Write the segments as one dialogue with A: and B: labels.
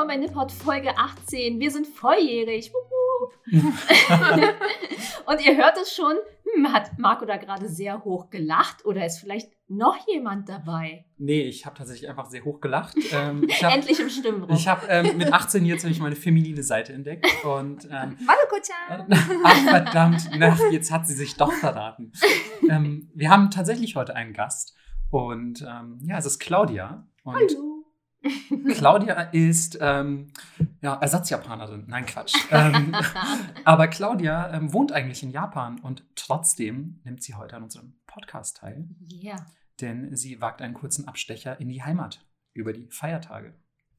A: willkommen bei Nippot Folge 18. Wir sind volljährig. Und ihr hört es schon, hm, hat Marco da gerade sehr hoch gelacht oder ist vielleicht noch jemand dabei?
B: Nee, ich habe tatsächlich einfach sehr hoch gelacht. Ähm, ich hab,
A: Endlich im Stimmenraum.
B: Ich habe ähm, mit 18 jetzt habe ich meine feminine Seite entdeckt und ähm,
A: Maluko-chan!
B: ach verdammt, na, jetzt hat sie sich doch verraten. Ähm, wir haben tatsächlich heute einen Gast und ähm, ja, es ist Claudia. Und
A: Hallo.
B: Claudia ist ähm, ja, Ersatzjapanerin. Nein, Quatsch. Ähm, aber Claudia ähm, wohnt eigentlich in Japan und trotzdem nimmt sie heute an unserem Podcast teil,
A: Ja.
B: denn sie wagt einen kurzen Abstecher in die Heimat über die Feiertage.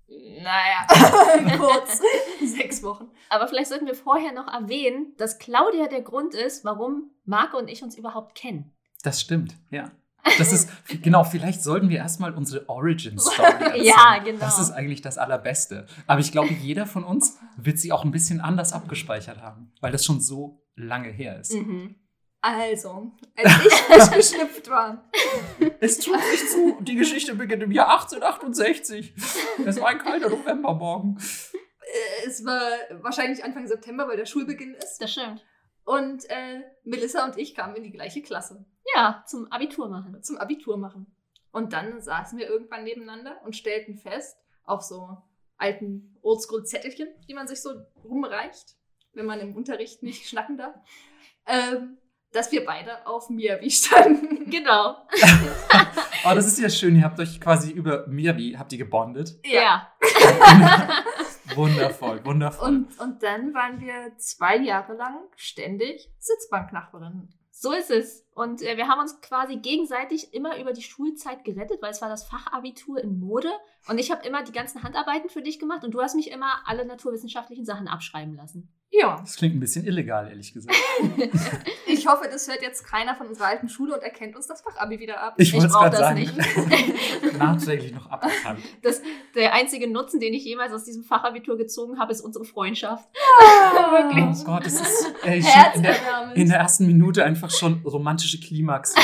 A: Naja, kurz. Sechs Wochen. Aber vielleicht sollten wir vorher noch erwähnen, dass Claudia der Grund ist, warum Marco und ich uns überhaupt kennen.
B: Das stimmt, ja. Das ist, genau, vielleicht sollten wir erstmal unsere Origin Story erzählen.
A: Ja, genau.
B: Das ist eigentlich das Allerbeste. Aber ich glaube, jeder von uns wird sie auch ein bisschen anders abgespeichert haben, weil das schon so lange her ist.
A: Mhm.
C: Also, als ich frisch geschlüpft war,
B: Es trug sich zu, die Geschichte beginnt im Jahr 1868. Es war ein kalter Novembermorgen.
C: es war wahrscheinlich Anfang September, weil der Schulbeginn ist.
A: Das stimmt.
C: Und äh, Melissa und ich kamen in die gleiche Klasse
A: Ja, zum Abitur machen.
C: zum Abitur machen. Und dann saßen wir irgendwann nebeneinander und stellten fest, auf so alten Oldschool-Zettelchen, die man sich so rumreicht, wenn man im Unterricht nicht schnacken darf, ähm, dass wir beide auf Miyavi standen.
A: Genau.
B: Oh, das ist ja schön. Ihr habt euch quasi über Mirbi, habt ihr gebondet.
A: Ja.
B: Wundervoll, wundervoll.
C: Und, und dann waren wir zwei Jahre lang ständig Sitzbanknachbarinnen.
A: So ist es. Und äh, wir haben uns quasi gegenseitig immer über die Schulzeit gerettet, weil es war das Fachabitur in Mode. Und ich habe immer die ganzen Handarbeiten für dich gemacht und du hast mich immer alle naturwissenschaftlichen Sachen abschreiben lassen.
C: Ja.
B: das klingt ein bisschen illegal, ehrlich gesagt.
C: Ich hoffe, das hört jetzt keiner von unserer alten Schule und erkennt uns das Fachabi wieder ab.
B: Ich wollte es
A: brauch
B: gerade
A: das
B: sagen.
A: nicht.
B: Nachträglich noch aberkannt.
A: Das, der einzige Nutzen, den ich jemals aus diesem Fachabitur gezogen habe, ist unsere Freundschaft.
C: Wirklich.
B: Oh Gott, das ist ey, in, der, in der ersten Minute einfach schon romantische Klimax.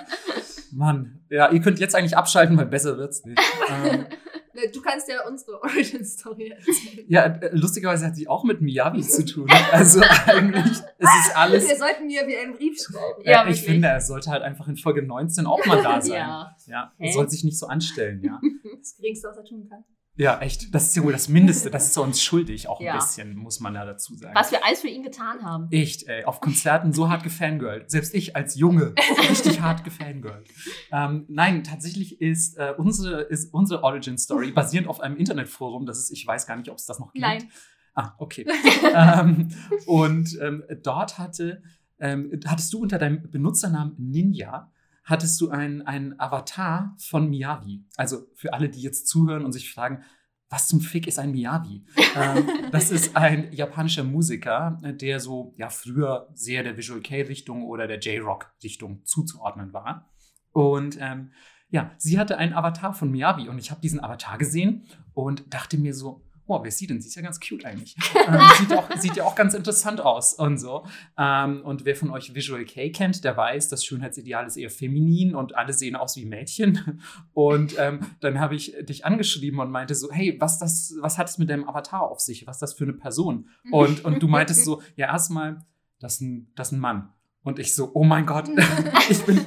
B: Mann. Ja, ihr könnt jetzt eigentlich abschalten, weil besser wird's nicht. Ähm,
C: Du kannst ja unsere Origin-Story erzählen.
B: ja, äh, lustigerweise hat sie auch mit Miyabi zu tun. Also eigentlich ist es alles.
C: Wir sollten wie einen Brief schreiben.
A: Ja,
B: ich
A: wirklich.
B: finde, er sollte halt einfach in Folge 19 auch mal da sein.
A: Ja.
B: Ja, er soll sich nicht so anstellen, ja.
C: Das Geringste, was er tun kann.
B: Ja, echt. Das ist ja wohl das Mindeste. Das ist uns schuldig, auch ein
A: Ja.
B: bisschen, muss man da dazu sagen.
A: Was wir alles für ihn getan haben.
B: Echt, ey, auf Konzerten so hart gefangirlt. Selbst ich als Junge richtig hart gefangirlt. Ähm, nein, tatsächlich ist, äh, unsere, ist unsere Origin Story basierend auf einem Internetforum. Das ist, ich weiß gar nicht, ob es das noch gibt.
C: Nein.
B: Ah, okay. ähm, und ähm, dort hatte, ähm, hattest du unter deinem Benutzernamen Ninja, hattest du einen, Avatar von Miyavi. Also für alle, die jetzt zuhören und sich fragen, was zum Fick ist ein Miyavi? ähm, das ist ein japanischer Musiker, der so ja früher sehr der Visual K-Richtung oder der J-Rock-Richtung zuzuordnen war. Und ähm, ja, sie hatte einen Avatar von Miyavi und ich habe diesen Avatar gesehen und dachte mir so, oh, wer ist sie denn? Sie ist ja ganz cute eigentlich. ähm, sieht, auch, sieht ja auch ganz interessant aus und so. Ähm, und wer von euch Visual K kennt, der weiß, das Schönheitsideal ist eher feminin und alle sehen aus wie Mädchen. Und ähm, dann habe ich dich angeschrieben und meinte so, hey, was, das, was hat es mit deinem Avatar auf sich? Was ist das für eine Person? Und, und du meintest so, ja, erstmal, das ist ein, das ist ein Mann. Und ich so, oh mein Gott, ich bin,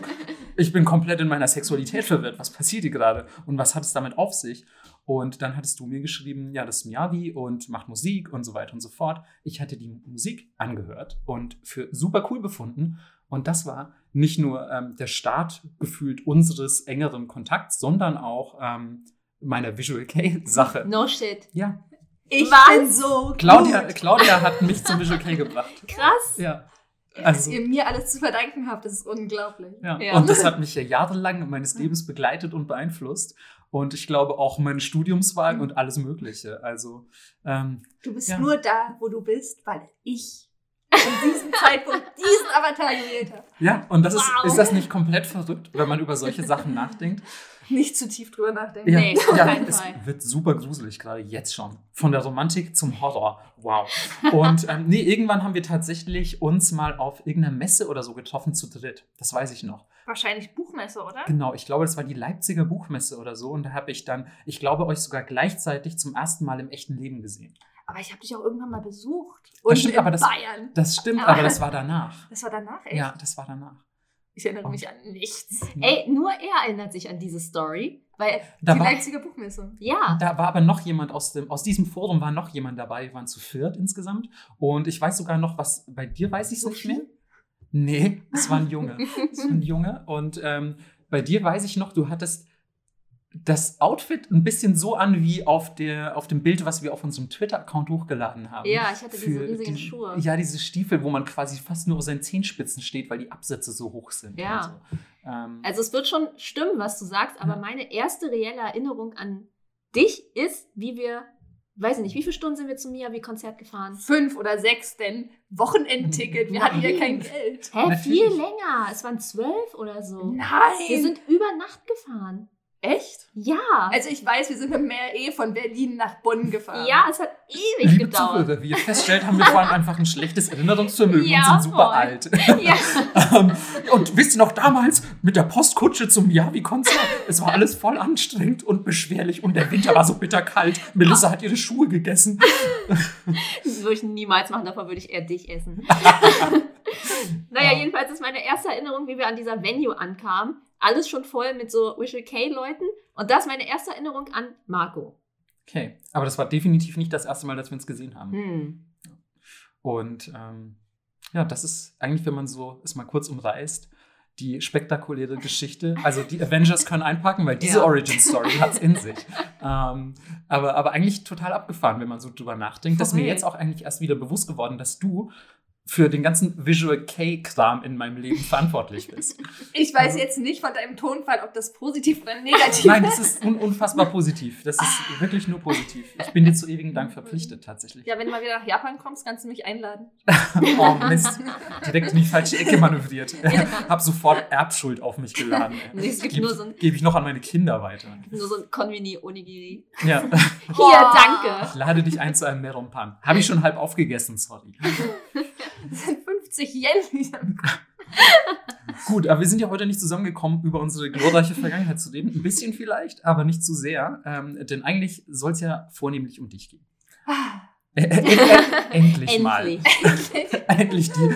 B: ich bin komplett in meiner Sexualität verwirrt. Was passiert hier gerade? Und was hat es damit auf sich? Und dann hattest du mir geschrieben, ja, das ist Miyavi und macht Musik und so weiter und so fort. Ich hatte die Musik angehört und für super cool befunden. Und das war nicht nur ähm, der Start gefühlt unseres engeren Kontakts, sondern auch ähm, meiner Visual K-Sache.
A: No shit.
B: Ja,
C: Ich
A: Was?
C: bin so
B: Claudia,
C: gut.
B: Claudia hat mich zum Visual K gebracht.
A: Krass.
B: Ja.
C: Dass
B: Also,
C: ihr mir alles zu verdanken habt, das ist unglaublich.
B: ja.
A: Ja.
B: Und das hat mich ja jahrelang meines Lebens begleitet und beeinflusst. Und ich glaube auch meine Studiumswahl und alles Mögliche. Also, ähm,
C: Du bist
B: Ja.
C: nur da, wo du bist, weil ich in diesem Zeitpunkt diesen Avatar gewählt habe.
B: Ja, und das ist,
A: Wow.
B: ist das nicht komplett verrückt, wenn man über solche Sachen nachdenkt?
C: Nicht zu tief drüber nachdenken.
B: Ja,
A: Nee, auf
B: ja
A: keinen
B: es
A: Fall.
B: wird super gruselig, gerade jetzt schon. Von der Romantik zum Horror. Wow. Und ähm, nee, irgendwann haben wir tatsächlich uns mal auf irgendeiner Messe oder so getroffen zu dritt. Das weiß ich noch.
C: Wahrscheinlich Buchmesse, oder?
B: Genau, ich glaube, das war die Leipziger Buchmesse oder so. Und da habe ich dann, ich glaube, euch sogar gleichzeitig zum ersten Mal im echten Leben gesehen.
C: Aber ich habe dich auch irgendwann mal besucht. Und
B: stimmt,
C: in
B: aber das-
C: Bayern.
B: Das stimmt,
C: Aber-
B: aber das war danach.
C: Das war danach, echt?
B: Ja, das war danach.
C: Ich erinnere mich an nichts.
A: Ey, nur er erinnert sich an diese Story. Weil,
B: da
C: Die
B: war,
C: Leipziger Buchmesse.
A: ja,
B: Da war aber noch jemand aus dem, aus diesem Forum war noch jemand dabei, wir waren zu viert insgesamt. Und ich weiß sogar noch, was bei dir weiß ich es nicht mehr. Nee, es war ein Junge. Es war ein Junge. Und ähm, bei dir weiß ich noch, du hattest das Outfit ein bisschen so an wie auf, der, auf dem Bild, was wir auf unserem Twitter-Account hochgeladen haben.
A: ja, ich hatte diese riesigen
B: die-
A: Schuhe.
B: Ja, diese Stiefel, wo man quasi fast nur auf seinen Zehenspitzen steht, weil die Absätze so hoch sind.
A: Ja.
B: So. Ähm,
A: Also es wird schon stimmen, was du sagst, aber
B: Ja.
A: meine erste reelle Erinnerung an dich ist, wie wir, weiß ich nicht, wie viele Stunden sind wir zum Miyavi-Konzert gefahren?
C: Fünf oder sechs, denn Wochenendticket. Wir hatten ja kein Geld.
A: Hä,
B: Natürlich.
A: viel länger. Es waren zwölf oder so.
C: Nein!
A: Wir sind über Nacht gefahren.
C: Echt?
A: Ja.
C: Also ich weiß, wir sind mit dem eh von Berlin nach Bonn gefahren.
A: ja, es hat ewig
B: Liebe
A: gedauert.
B: Zuhörer, wie ihr feststellt, haben wir vor allem einfach ein schlechtes Erinnerungsvermögen
A: Ja,
B: und sind super
A: voll.
B: alt.
A: Ja.
B: Ähm, und wisst ihr noch damals mit der Postkutsche zum Miyavi-Konzert? Es war alles voll anstrengend und beschwerlich und der Winter war so bitterkalt. Melissa hat ihre Schuhe gegessen.
A: Das würde ich niemals machen, davon würde ich eher dich essen. naja,
B: Ja.
A: jedenfalls ist meine erste Erinnerung, wie wir an dieser Venue ankamen. Alles schon voll mit so Visual K-Leuten. Und das ist meine erste Erinnerung an Marco.
B: Okay, aber das war definitiv nicht das erste Mal, dass wir uns gesehen haben.
A: Hm.
B: Und ähm, ja, das ist eigentlich, wenn man so es mal kurz umreißt, die spektakuläre Geschichte. Also die Avengers können einpacken, weil diese
A: Ja.
B: Origin Story hat es in sich. Ähm, aber, aber eigentlich total abgefahren, wenn man so drüber nachdenkt. Das ist mir jetzt auch eigentlich erst wieder bewusst geworden, dass du für den ganzen Visual K-Kram in meinem Leben verantwortlich bist.
C: Ich weiß jetzt nicht von deinem Tonfall, ob das positiv oder negativ
B: Nein, das ist un unfassbar positiv. Das ist wirklich nur positiv. Ich bin dir zu ewigem Dank verpflichtet, tatsächlich.
C: Ja, wenn du mal wieder nach Japan kommst, kannst du mich einladen.
B: Oh Mist, direkt in die falsche Ecke manövriert. Hab sofort Erbschuld auf mich geladen.
A: Nee, es gibt
B: Gebe
A: nur so ein-
B: geb ich noch an meine Kinder weiter.
A: Nur so ein Konveni Onigiri.
B: Ja.
A: Hier, danke.
B: Ich lade dich ein zu einem Meronpan. Habe ich schon halb aufgegessen, sorry.
C: Das sind 50 Yen.
B: Gut, aber wir sind ja heute nicht zusammengekommen, über unsere glorreiche Vergangenheit zu reden. Ein bisschen vielleicht, aber nicht zu sehr. Ähm, denn eigentlich soll es ja vornehmlich um dich gehen. Äh, äh, äh, endlich, mal.
A: Endlich.
B: Endlich die,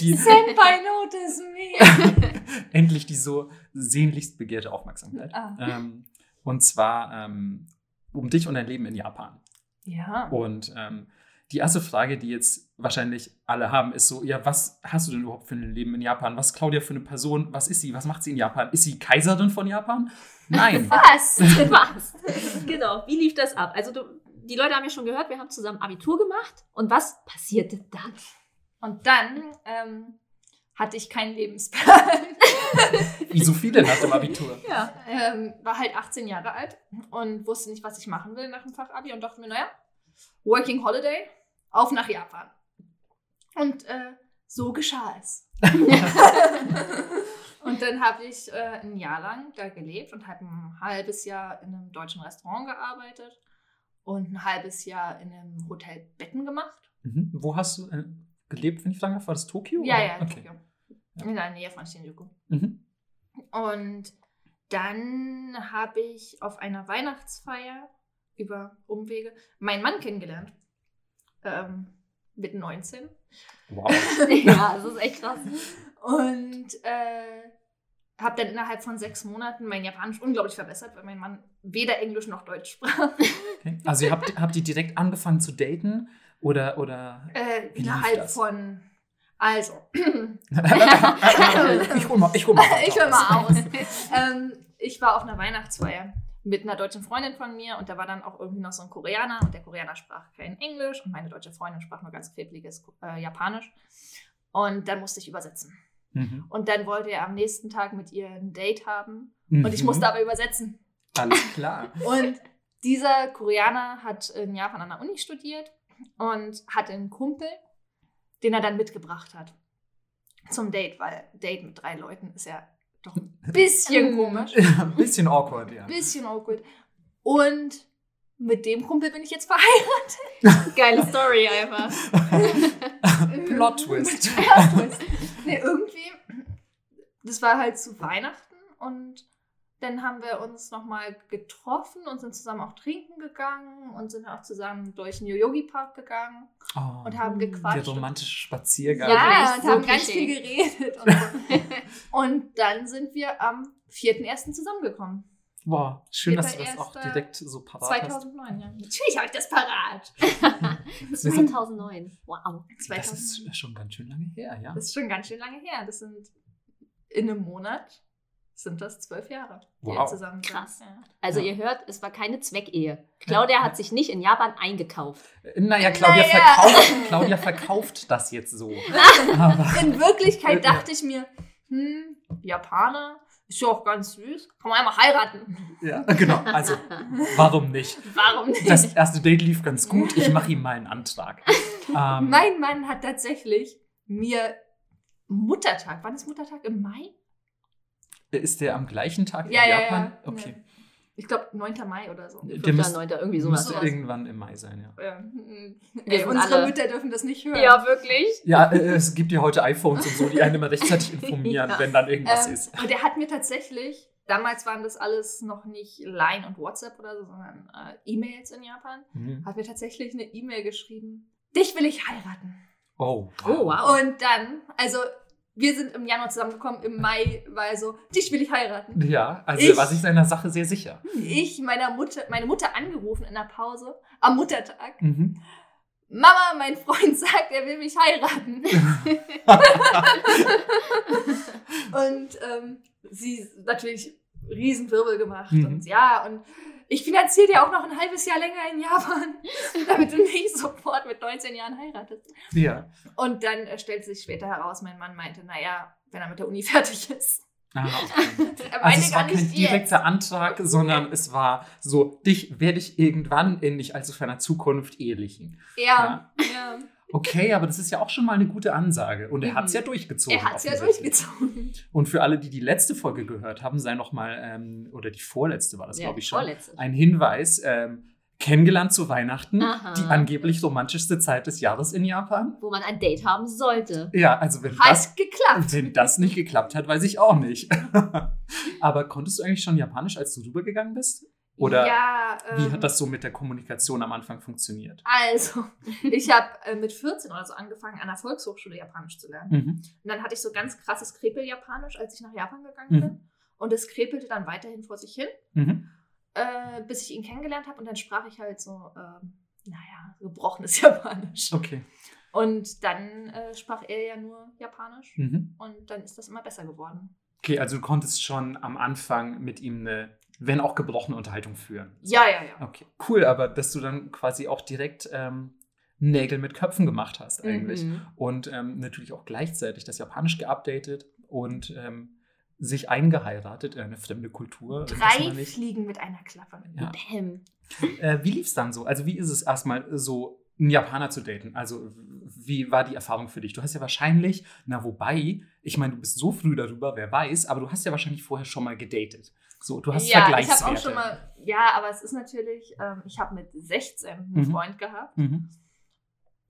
B: die,
C: Senpai notice me.
B: endlich die so sehnlichst begehrte Aufmerksamkeit.
C: Ah.
B: Ähm, und zwar ähm, um dich und dein Leben in Japan.
C: Ja.
B: Und ähm, die erste Frage, die jetzt wahrscheinlich alle haben, ist so: Ja, was hast du denn überhaupt für ein Leben in Japan? Was ist Claudia für eine Person? Was ist sie? Was macht sie in Japan? Ist sie Kaiserin von Japan? Nein.
C: Was?
A: Was? genau, wie lief das ab? Also du, die Leute haben ja schon gehört, wir haben zusammen Abitur gemacht. Und was passierte dann?
C: Und dann ähm, hatte ich keinen Lebensplan.
B: Wie so viele nach dem Abitur.
A: Ja.
C: ähm, war halt 18 Jahre alt und wusste nicht, was ich machen will nach dem Fachabi und dachte mir, naja, Working Holiday, auf nach Japan. Und äh, so geschah es. und dann habe ich äh, ein Jahr lang da gelebt und habe ein halbes Jahr in einem deutschen Restaurant gearbeitet und ein halbes Jahr in einem Hotel Betten gemacht.
B: Mhm. Wo hast du äh, gelebt, wenn ich fragen darf? War das Tokio?
C: Ja,
B: oder?
C: ja, in
B: okay.
C: Tokio. In der Nähe von Shinjuku.
B: Mhm.
C: Und dann habe ich auf einer Weihnachtsfeier über Umwege meinen Mann kennengelernt. Ähm, mit 19.
B: Wow.
A: ja, das ist echt krass.
C: Und äh, habe dann innerhalb von sechs Monaten mein Japanisch unglaublich verbessert, weil mein Mann weder Englisch noch Deutsch sprach.
B: Okay. Also, ihr habt, habt ihr direkt angefangen zu daten? Oder. oder
C: Äh, innerhalb von. Also,
B: ich hol mal, ich hol mal,
C: ich
B: aus.
C: mal aus. ähm, ich war auf einer Weihnachtsfeier mit einer deutschen Freundin von mir und da war dann auch irgendwie noch so ein Koreaner und der Koreaner sprach kein Englisch und meine deutsche Freundin sprach nur ganz klebriges äh, Japanisch. Und dann musste ich übersetzen.
B: Mhm.
C: Und dann wollte er am nächsten Tag mit ihr ein Date haben
B: Mhm.
C: und ich musste aber übersetzen.
B: Alles klar.
C: Und dieser Koreaner hat in Japan an der Uni studiert und hatte einen Kumpel, den er dann mitgebracht hat zum Date, weil Date mit drei Leuten ist ja doch ein bisschen komisch.
B: Ja, ein bisschen awkward, ja.
C: Bisschen awkward. Und mit dem Kumpel bin ich jetzt verheiratet.
A: Geile Story einfach.
B: Plot Twist.
C: Ja, Twist. nee, irgendwie, das war halt zu Weihnachten und dann haben wir uns nochmal getroffen und sind zusammen auch trinken gegangen und sind auch zusammen durch den Yogi Park gegangen
B: Oh,
C: und haben
B: der
C: gequatscht.
B: romantische Spaziergang.
C: Ja, und
A: so
C: haben ganz viel geredet. Und, so. und dann sind wir am 4.1. zusammengekommen.
B: Wow, schön, dass du das auch
C: 4.1.
B: direkt so parat
C: 2009, ja. Natürlich habe ich das parat.
B: hast. Wir sind,
A: 2009. Wow.
B: das
C: 2009.
B: ist schon ganz schön lange her, ja.
C: Das ist schon ganz schön lange her. Das sind in einem Monat sind das zwölf Jahre, die wir
B: Wow.
C: zusammen sind.
A: Krass.
C: Ja.
A: Also
B: Ja.
A: ihr hört, es war keine Zweckehe. Claudia hat sich nicht in Japan eingekauft.
B: Naja, Claudia,
C: Naja.
B: Verkauft, Claudia verkauft das jetzt so. Aber,
C: In Wirklichkeit
B: Ja.
C: dachte ich mir, hm, Japaner ist ja auch ganz süß. Kann man einmal heiraten.
B: ja, genau. Also, warum nicht?
C: Warum nicht?
B: Das erste Date lief ganz gut. Ich mache ihm mal einen Antrag. Ähm,
C: mein Mann hat tatsächlich mir Muttertag, wann ist Muttertag? Im Mai?
B: Ist der am gleichen Tag
C: Ja,
B: in
C: ja,
B: Japan?
C: ja.
B: Okay.
C: Ich glaube 9. Mai oder so.
B: Der
A: 5.
B: müsste
A: 9. irgendwie sowas.
B: müsste irgendwann im Mai sein, ja.
C: Ja.
A: Wir
C: Ey,
A: sind
C: unsere
A: alle-
C: Mütter dürfen das nicht hören.
A: Ja, wirklich.
B: Ja, äh, es gibt ja heute iPhones und so, die einen immer rechtzeitig informieren,
A: Ja.
B: wenn dann irgendwas
C: Ähm,
B: ist.
C: Und er hat mir tatsächlich, damals waren das alles noch nicht Line und WhatsApp oder so, sondern äh, E-Mails in Japan,
B: Mhm.
C: hat mir tatsächlich eine E-Mail geschrieben. Dich will ich heiraten.
B: Oh,
A: Oh, wow.
C: Und dann, also wir sind im Januar zusammengekommen, im Mai war er so, dich will ich heiraten.
B: Ja, also
C: Ich-
B: er war sich seiner Sache sehr sicher.
C: Ich meiner Mutter, meine Mutter angerufen in der Pause am Muttertag.
B: Mhm.
C: Mama, mein Freund sagt, er will mich heiraten. und ähm, sie natürlich Riesenwirbel gemacht.
B: Mhm.
C: Und ja, und ich finanziere dir auch noch ein halbes Jahr länger in Japan, damit du nicht sofort mit 19 Jahren heiratest.
B: Ja.
C: Und dann äh, stellte sich später heraus, mein Mann meinte, naja, wenn er mit der Uni fertig ist.
B: Ah, okay. Also es war kein
C: nicht jetzt.
B: direkter Antrag, sondern es war so, dich werde ich irgendwann in nicht allzu ferner Zukunft ehelichen.
C: Ja, ja.
B: Okay, aber das ist ja auch schon mal eine gute Ansage. Und er
C: Mhm.
B: hat es ja durchgezogen.
C: er hat es ja durchgezogen.
B: Und für alle, die die letzte Folge gehört haben, sei noch mal, ähm, oder die vorletzte war das,
A: Ja,
B: glaube ich schon,
A: vorletzte.
B: ein Hinweis. Ähm, kennengelernt zu Weihnachten,
A: Aha.
B: die angeblich romantischste Zeit des Jahres in Japan.
A: Wo man ein Date haben sollte.
B: Ja, also wenn das,
C: Hat geklappt.
B: wenn das nicht geklappt hat, weiß ich auch nicht. aber konntest du eigentlich schon Japanisch, als du rübergegangen bist? Oder
C: ja,
B: wie
C: ähm,
B: hat das so mit der Kommunikation am Anfang funktioniert?
C: Also, ich habe äh, mit 14 oder so angefangen, an der Volkshochschule Japanisch zu lernen.
B: Mhm.
C: Und dann hatte ich so ganz krasses Krepel-Japanisch, als ich nach Japan gegangen
B: Mhm.
C: bin. Und es krepelte dann weiterhin vor sich hin,
B: Mhm.
C: äh, bis ich ihn kennengelernt habe. Und dann sprach ich halt so, ähm, naja, gebrochenes Japanisch.
B: Okay.
C: Und dann äh, sprach er ja nur Japanisch.
B: Mhm.
C: Und dann ist das immer besser geworden.
B: Okay, also du konntest schon am Anfang mit ihm eine, wenn auch gebrochene Unterhaltung führen.
C: Ja, ja, ja.
B: Okay, cool, aber dass du dann quasi auch direkt ähm, Nägel mit Köpfen gemacht hast eigentlich.
A: Mhm.
B: Und ähm, natürlich auch gleichzeitig das Japanisch geupdatet und ähm, sich eingeheiratet in eine fremde Kultur.
C: Drei. Fliegen mit einer Klappe.
B: Ja.
A: Bäm.
B: Äh, wie lief es dann so? Also wie ist es erstmal so, einen Japaner zu daten? Also wie war die Erfahrung für dich? Du hast ja wahrscheinlich, na wobei, ich meine, du bist so früh darüber, wer weiß, aber du hast ja wahrscheinlich vorher schon mal gedatet. So, du hast
C: ja, ich
B: Vergleichswerte.
C: habe auch schon mal, ja, aber es ist natürlich, ähm, ich habe mit 16 einen
B: Mhm.
C: Freund gehabt.
B: Mhm.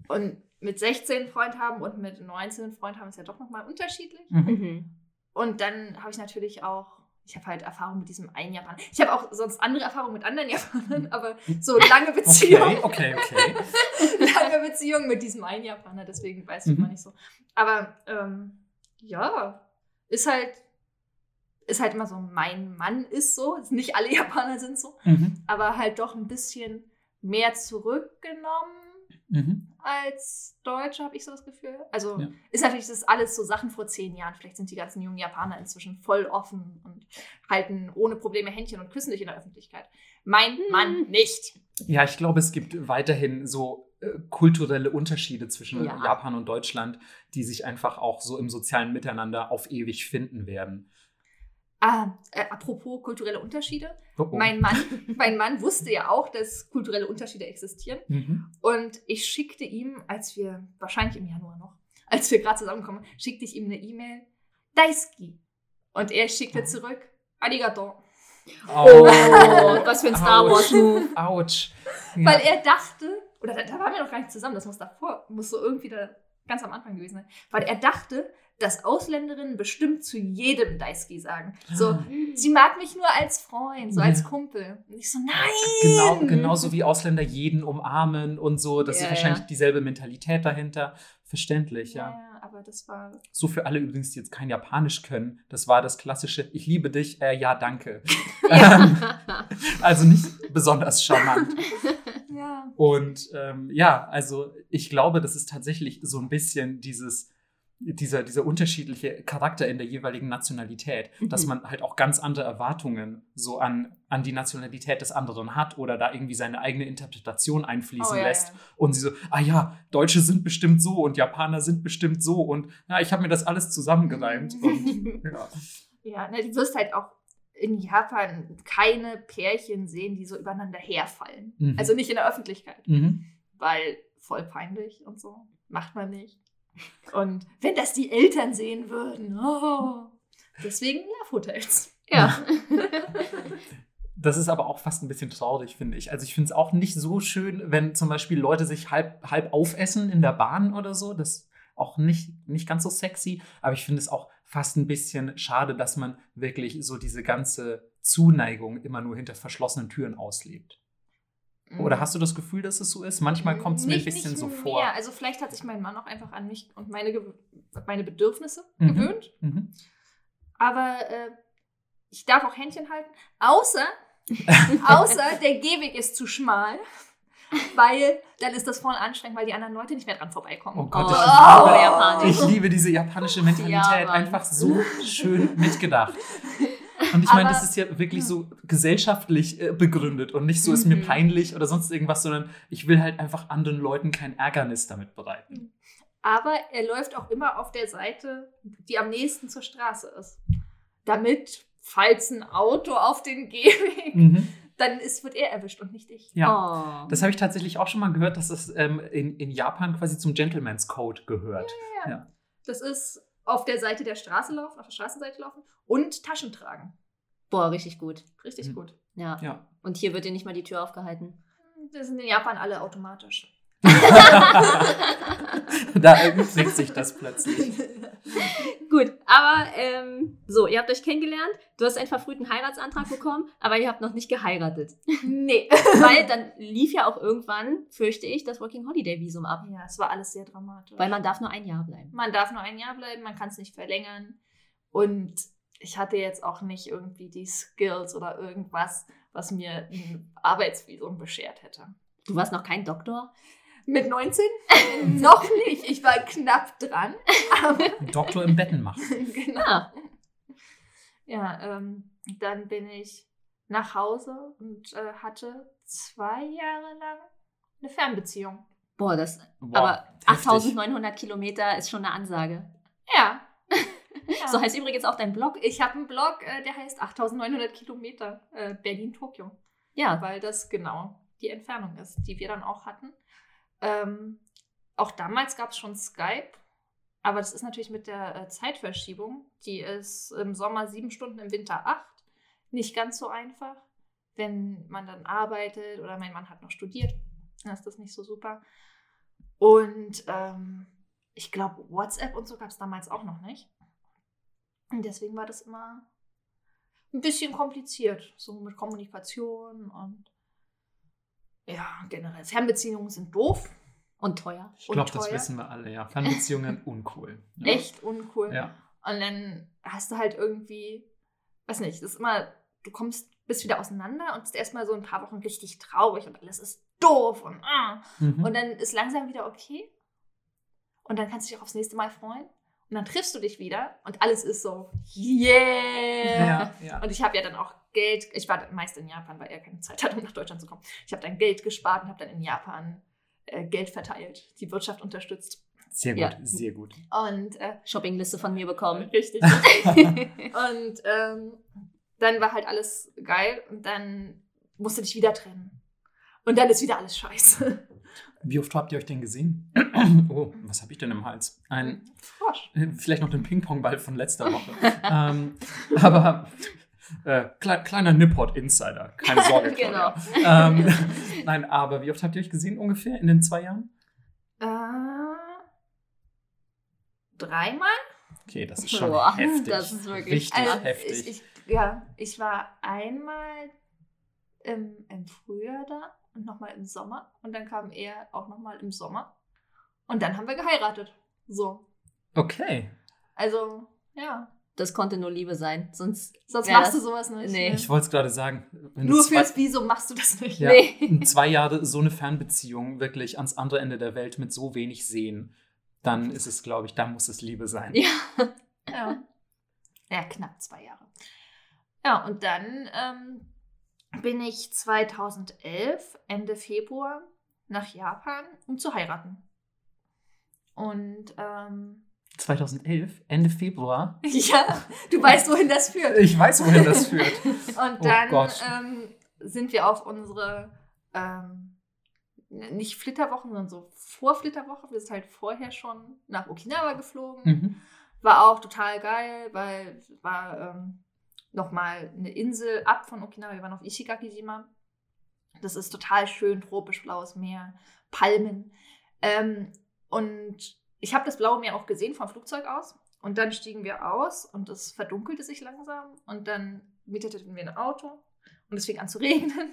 C: Und mit 16 einen Freund haben und mit 19 einen Freund haben ist ja doch nochmal unterschiedlich.
B: Mhm.
A: Mhm.
C: Und dann habe ich natürlich auch, ich habe halt Erfahrung mit diesem einen Japaner. Ich habe auch sonst andere Erfahrungen mit anderen Japanern, aber so lange Beziehung,
B: Okay, okay, okay.
C: lange Beziehung mit diesem einen Japaner, deswegen weiß ich
B: Mhm.
C: immer nicht so. Aber ähm, ja, ist halt, ist halt immer so, mein Mann ist so. Nicht alle Japaner sind so,
B: Mhm.
C: aber halt doch ein bisschen mehr zurückgenommen
B: Mhm.
C: als Deutsche, habe ich so das Gefühl. Also
B: Ja.
C: ist natürlich das alles so Sachen vor zehn Jahren. Vielleicht sind die ganzen jungen Japaner inzwischen voll offen und halten ohne Probleme Händchen und küssen dich in der Öffentlichkeit. Mein
A: Hm.
C: Mann nicht.
B: Ja, ich glaube, es gibt weiterhin so äh, kulturelle Unterschiede zwischen
A: Ja.
B: Japan und Deutschland, die sich einfach auch so im sozialen Miteinander auf ewig finden werden.
C: Ah, äh, apropos kulturelle Unterschiede.
B: Oh, oh.
C: Mein, Mann, mein Mann wusste ja auch, dass kulturelle Unterschiede existieren.
B: Mhm.
C: Und ich schickte ihm, als wir, wahrscheinlich im Januar noch, als wir gerade zusammenkommen, schickte ich ihm eine E-Mail, Daisuki. Und er schickte zurück, Arigato.
A: Oh, was für ein Star Wars Move.
B: Autsch.
C: Weil er dachte, oder da, da waren wir noch gar nicht zusammen, das muss davor, muss so irgendwie da ganz am Anfang gewesen sein, weil er dachte, dass Ausländerinnen bestimmt zu jedem Daisuki sagen. So, sie mag mich nur als Freund, so als
B: Ja.
C: Kumpel. Und ich so, nein!
B: Genau, genauso wie Ausländer jeden umarmen und so. Das
A: Ja,
B: ist wahrscheinlich
A: ja.
B: dieselbe Mentalität dahinter. Verständlich, ja.
C: Ja, aber das war.
B: So für alle übrigens, die jetzt kein Japanisch können, das war das klassische Ich liebe dich, äh, ja, danke. Ähm, also nicht besonders charmant.
C: Ja.
B: Und ähm, ja, also ich glaube, das ist tatsächlich so ein bisschen dieses, dieser, dieser unterschiedliche Charakter in der jeweiligen Nationalität, dass
A: Mhm.
B: man halt auch ganz andere Erwartungen so an, an die Nationalität des anderen hat oder da irgendwie seine eigene Interpretation einfließen
C: Oh, ja,
B: lässt.
C: ja.
B: Und sie so, ah ja, Deutsche sind bestimmt so und Japaner sind bestimmt so und ja, ich habe mir das alles zusammengereimt. Und, ja.
C: Ja, ne, du wirst halt auch in Japan keine Pärchen sehen, die so übereinander herfallen.
B: Mhm.
C: Also nicht in der Öffentlichkeit,
B: Mhm.
C: weil voll peinlich und so. Macht man nicht. Und wenn das die Eltern sehen würden, oh. Deswegen Love Hotels.
A: ja.
B: Das ist aber auch fast ein bisschen traurig, finde ich. Also ich finde es auch nicht so schön, wenn zum Beispiel Leute sich halb, halb aufessen in der Bahn oder so. Das ist auch nicht, nicht ganz so sexy. Aber ich finde es auch fast ein bisschen schade, dass man wirklich so diese ganze Zuneigung immer nur hinter verschlossenen Türen auslebt. Oder hast du das Gefühl, dass es so ist? Manchmal kommt es mir ein bisschen
C: nicht
B: so
C: mehr.
B: vor.
C: Also vielleicht hat sich mein Mann auch einfach an mich und meine, Ge- meine Bedürfnisse
B: Mhm.
C: gewöhnt.
B: Mhm.
C: Aber äh, ich darf auch Händchen halten. Außer, außer der Gehweg ist zu schmal. Weil dann ist das voll anstrengend, weil die anderen Leute nicht mehr dran vorbeikommen.
B: Oh Gott,
A: Oh,
B: ich,
A: oh,
B: ich liebe diese japanische Mentalität.
A: Ja.
B: Einfach so schön mitgedacht. Und ich meine, das ist ja wirklich so gesellschaftlich äh, begründet und nicht so, ist mir
A: Mhm.
B: peinlich oder sonst irgendwas, sondern ich will halt einfach anderen Leuten kein Ärgernis damit bereiten.
C: Aber er läuft auch immer auf der Seite, die am nächsten zur Straße ist. Damit, falls ein Auto auf den Gehweg,
B: Mhm.
C: dann ist, wird er erwischt und nicht ich.
B: Ja.
A: Oh.
B: Das habe ich tatsächlich auch schon mal gehört, dass das ähm, in, in Japan quasi zum Gentleman's Code gehört.
C: Das ist auf der Seite der Straße laufen, auf der Straßenseite laufen und Taschen tragen.
A: Boah, richtig gut.
C: Richtig
B: Mhm.
C: gut.
A: Ja.
B: Ja.
A: Und hier wird dir nicht mal die Tür aufgehalten.
C: Das sind in Japan alle automatisch.
B: da erübrigt sich das plötzlich.
A: Gut, aber ähm, so, ihr habt euch kennengelernt, du hast einen verfrühten Heiratsantrag bekommen, aber ihr habt noch nicht geheiratet.
C: nee.
A: Weil dann lief ja auch irgendwann, fürchte ich, das Working Holiday Visum ab.
C: Ja, es war alles sehr dramatisch.
A: Weil man darf nur ein Jahr bleiben.
C: Man darf nur ein Jahr bleiben, man kann es nicht verlängern. Und ich hatte jetzt auch nicht irgendwie die Skills oder irgendwas, was mir ein Arbeitsvisum beschert hätte.
A: Du warst noch kein Doktor?
C: Mit 19? Noch nicht. Ich war knapp dran. Aber
B: Doktor im Betten machen.
C: genau.
A: Ja.
C: Ja, ähm, dann bin ich nach Hause und äh, hatte zwei Jahre lang eine Fernbeziehung.
A: Boah, das.
B: Boah,
A: aber
B: heftig.
A: 8900 Kilometer ist schon eine Ansage.
C: Ja. Ja.
A: So heißt übrigens auch dein Blog.
C: ich habe einen Blog, äh, der heißt 8900 Kilometer äh, Berlin-Tokio.
A: Ja.
C: weil das genau die Entfernung ist, die wir dann auch hatten. Ähm, auch damals gab es schon Skype, aber das ist natürlich mit der äh, Zeitverschiebung, die ist im Sommer sieben Stunden, im Winter acht, nicht ganz so einfach. Wenn man dann arbeitet oder mein Mann hat noch studiert, dann ist das nicht so super. Und ähm, ich glaube, WhatsApp und so gab es damals auch noch nicht. Und deswegen war das immer ein bisschen kompliziert, so mit Kommunikation und ja, generell. Fernbeziehungen sind doof,
A: Und teuer.
B: Ich glaube, das wissen wir alle, ja. Fernbeziehungen uncool. Ja.
C: echt uncool.
B: Ja.
C: Und dann hast du halt irgendwie, weiß nicht, das ist immer, du kommst, bist wieder auseinander und bist erstmal so ein paar Wochen richtig traurig und alles ist doof und ah.
B: Mhm.
C: Und dann ist langsam wieder okay. Und dann kannst du dich auch aufs nächste Mal freuen. Und dann triffst du dich wieder und alles ist so, yeah!
B: ja, ja.
C: Und ich habe ja dann auch Geld, ich war meist in Japan, weil er keine Zeit hatte, um nach Deutschland zu kommen. Ich habe dann Geld gespart und habe dann in Japan äh, Geld verteilt, die Wirtschaft unterstützt.
B: Sehr gut,
A: Ja.
B: sehr gut.
C: Und äh,
A: Shoppingliste von mir bekommen.
C: richtig. und ähm, dann war halt alles geil und dann musst du dich wieder trennen. Und dann ist wieder alles scheiße.
B: Wie oft habt ihr euch denn gesehen? oh, was habe ich denn im Hals? Ein,
C: Frosch.
B: äh, vielleicht noch den Ping-Pong-Ball von letzter Woche. ähm, aber äh, klei- kleiner Nippot-Insider, keine Sorge.
A: Genau.
B: Ähm, nein, aber wie oft habt ihr euch gesehen ungefähr in den zwei Jahren?
C: Äh, dreimal?
B: Okay, das ist schon
A: Boah,
B: heftig.
A: das ist wirklich
B: richtig
C: Also,
B: heftig.
C: Ich, ich, ja, ich war einmal im, im Frühjahr da und nochmal im Sommer. Und dann kam er auch nochmal im Sommer. Und dann haben wir geheiratet. So.
B: okay.
C: Also, ja.
A: Das konnte nur Liebe sein. Sonst,
C: Sonst
A: wär
C: machst du sowas nicht.
A: Nee.
C: ne?
B: Ich wollte es gerade sagen.
C: Nur
B: zwei-
C: fürs Visum machst du das nicht.
B: Ja,
A: Nee.
B: in zwei Jahre so eine Fernbeziehung wirklich ans andere Ende der Welt mit so wenig sehen, dann ist es, glaube ich, da muss es Liebe sein.
A: Ja.
C: Ja. Ja, knapp zwei Jahre. Ja, und dann ähm, bin ich 2011, Ende Februar, nach Japan, um zu heiraten. Und ähm,
B: 2011, Ende Februar.
C: ja, du weißt, wohin das führt.
B: Ich weiß, wohin das führt.
C: Und
B: Oh
C: dann
B: Gott.
C: ähm, sind wir auf unsere, ähm, nicht Flitterwochen, sondern so Vorflitterwoche. Wir sind halt vorher schon nach Okinawa geflogen.
B: Mhm.
C: War auch total geil, weil war ähm, nochmal eine Insel ab von Okinawa. Wir waren auf Ishigaki-jima. Das ist total schön, tropisch blaues Meer, Palmen. Ähm, und ich habe das blaue Meer auch gesehen vom Flugzeug aus. Und dann stiegen wir aus und es verdunkelte sich langsam. Und dann mieteten wir ein Auto und es fing an zu regnen.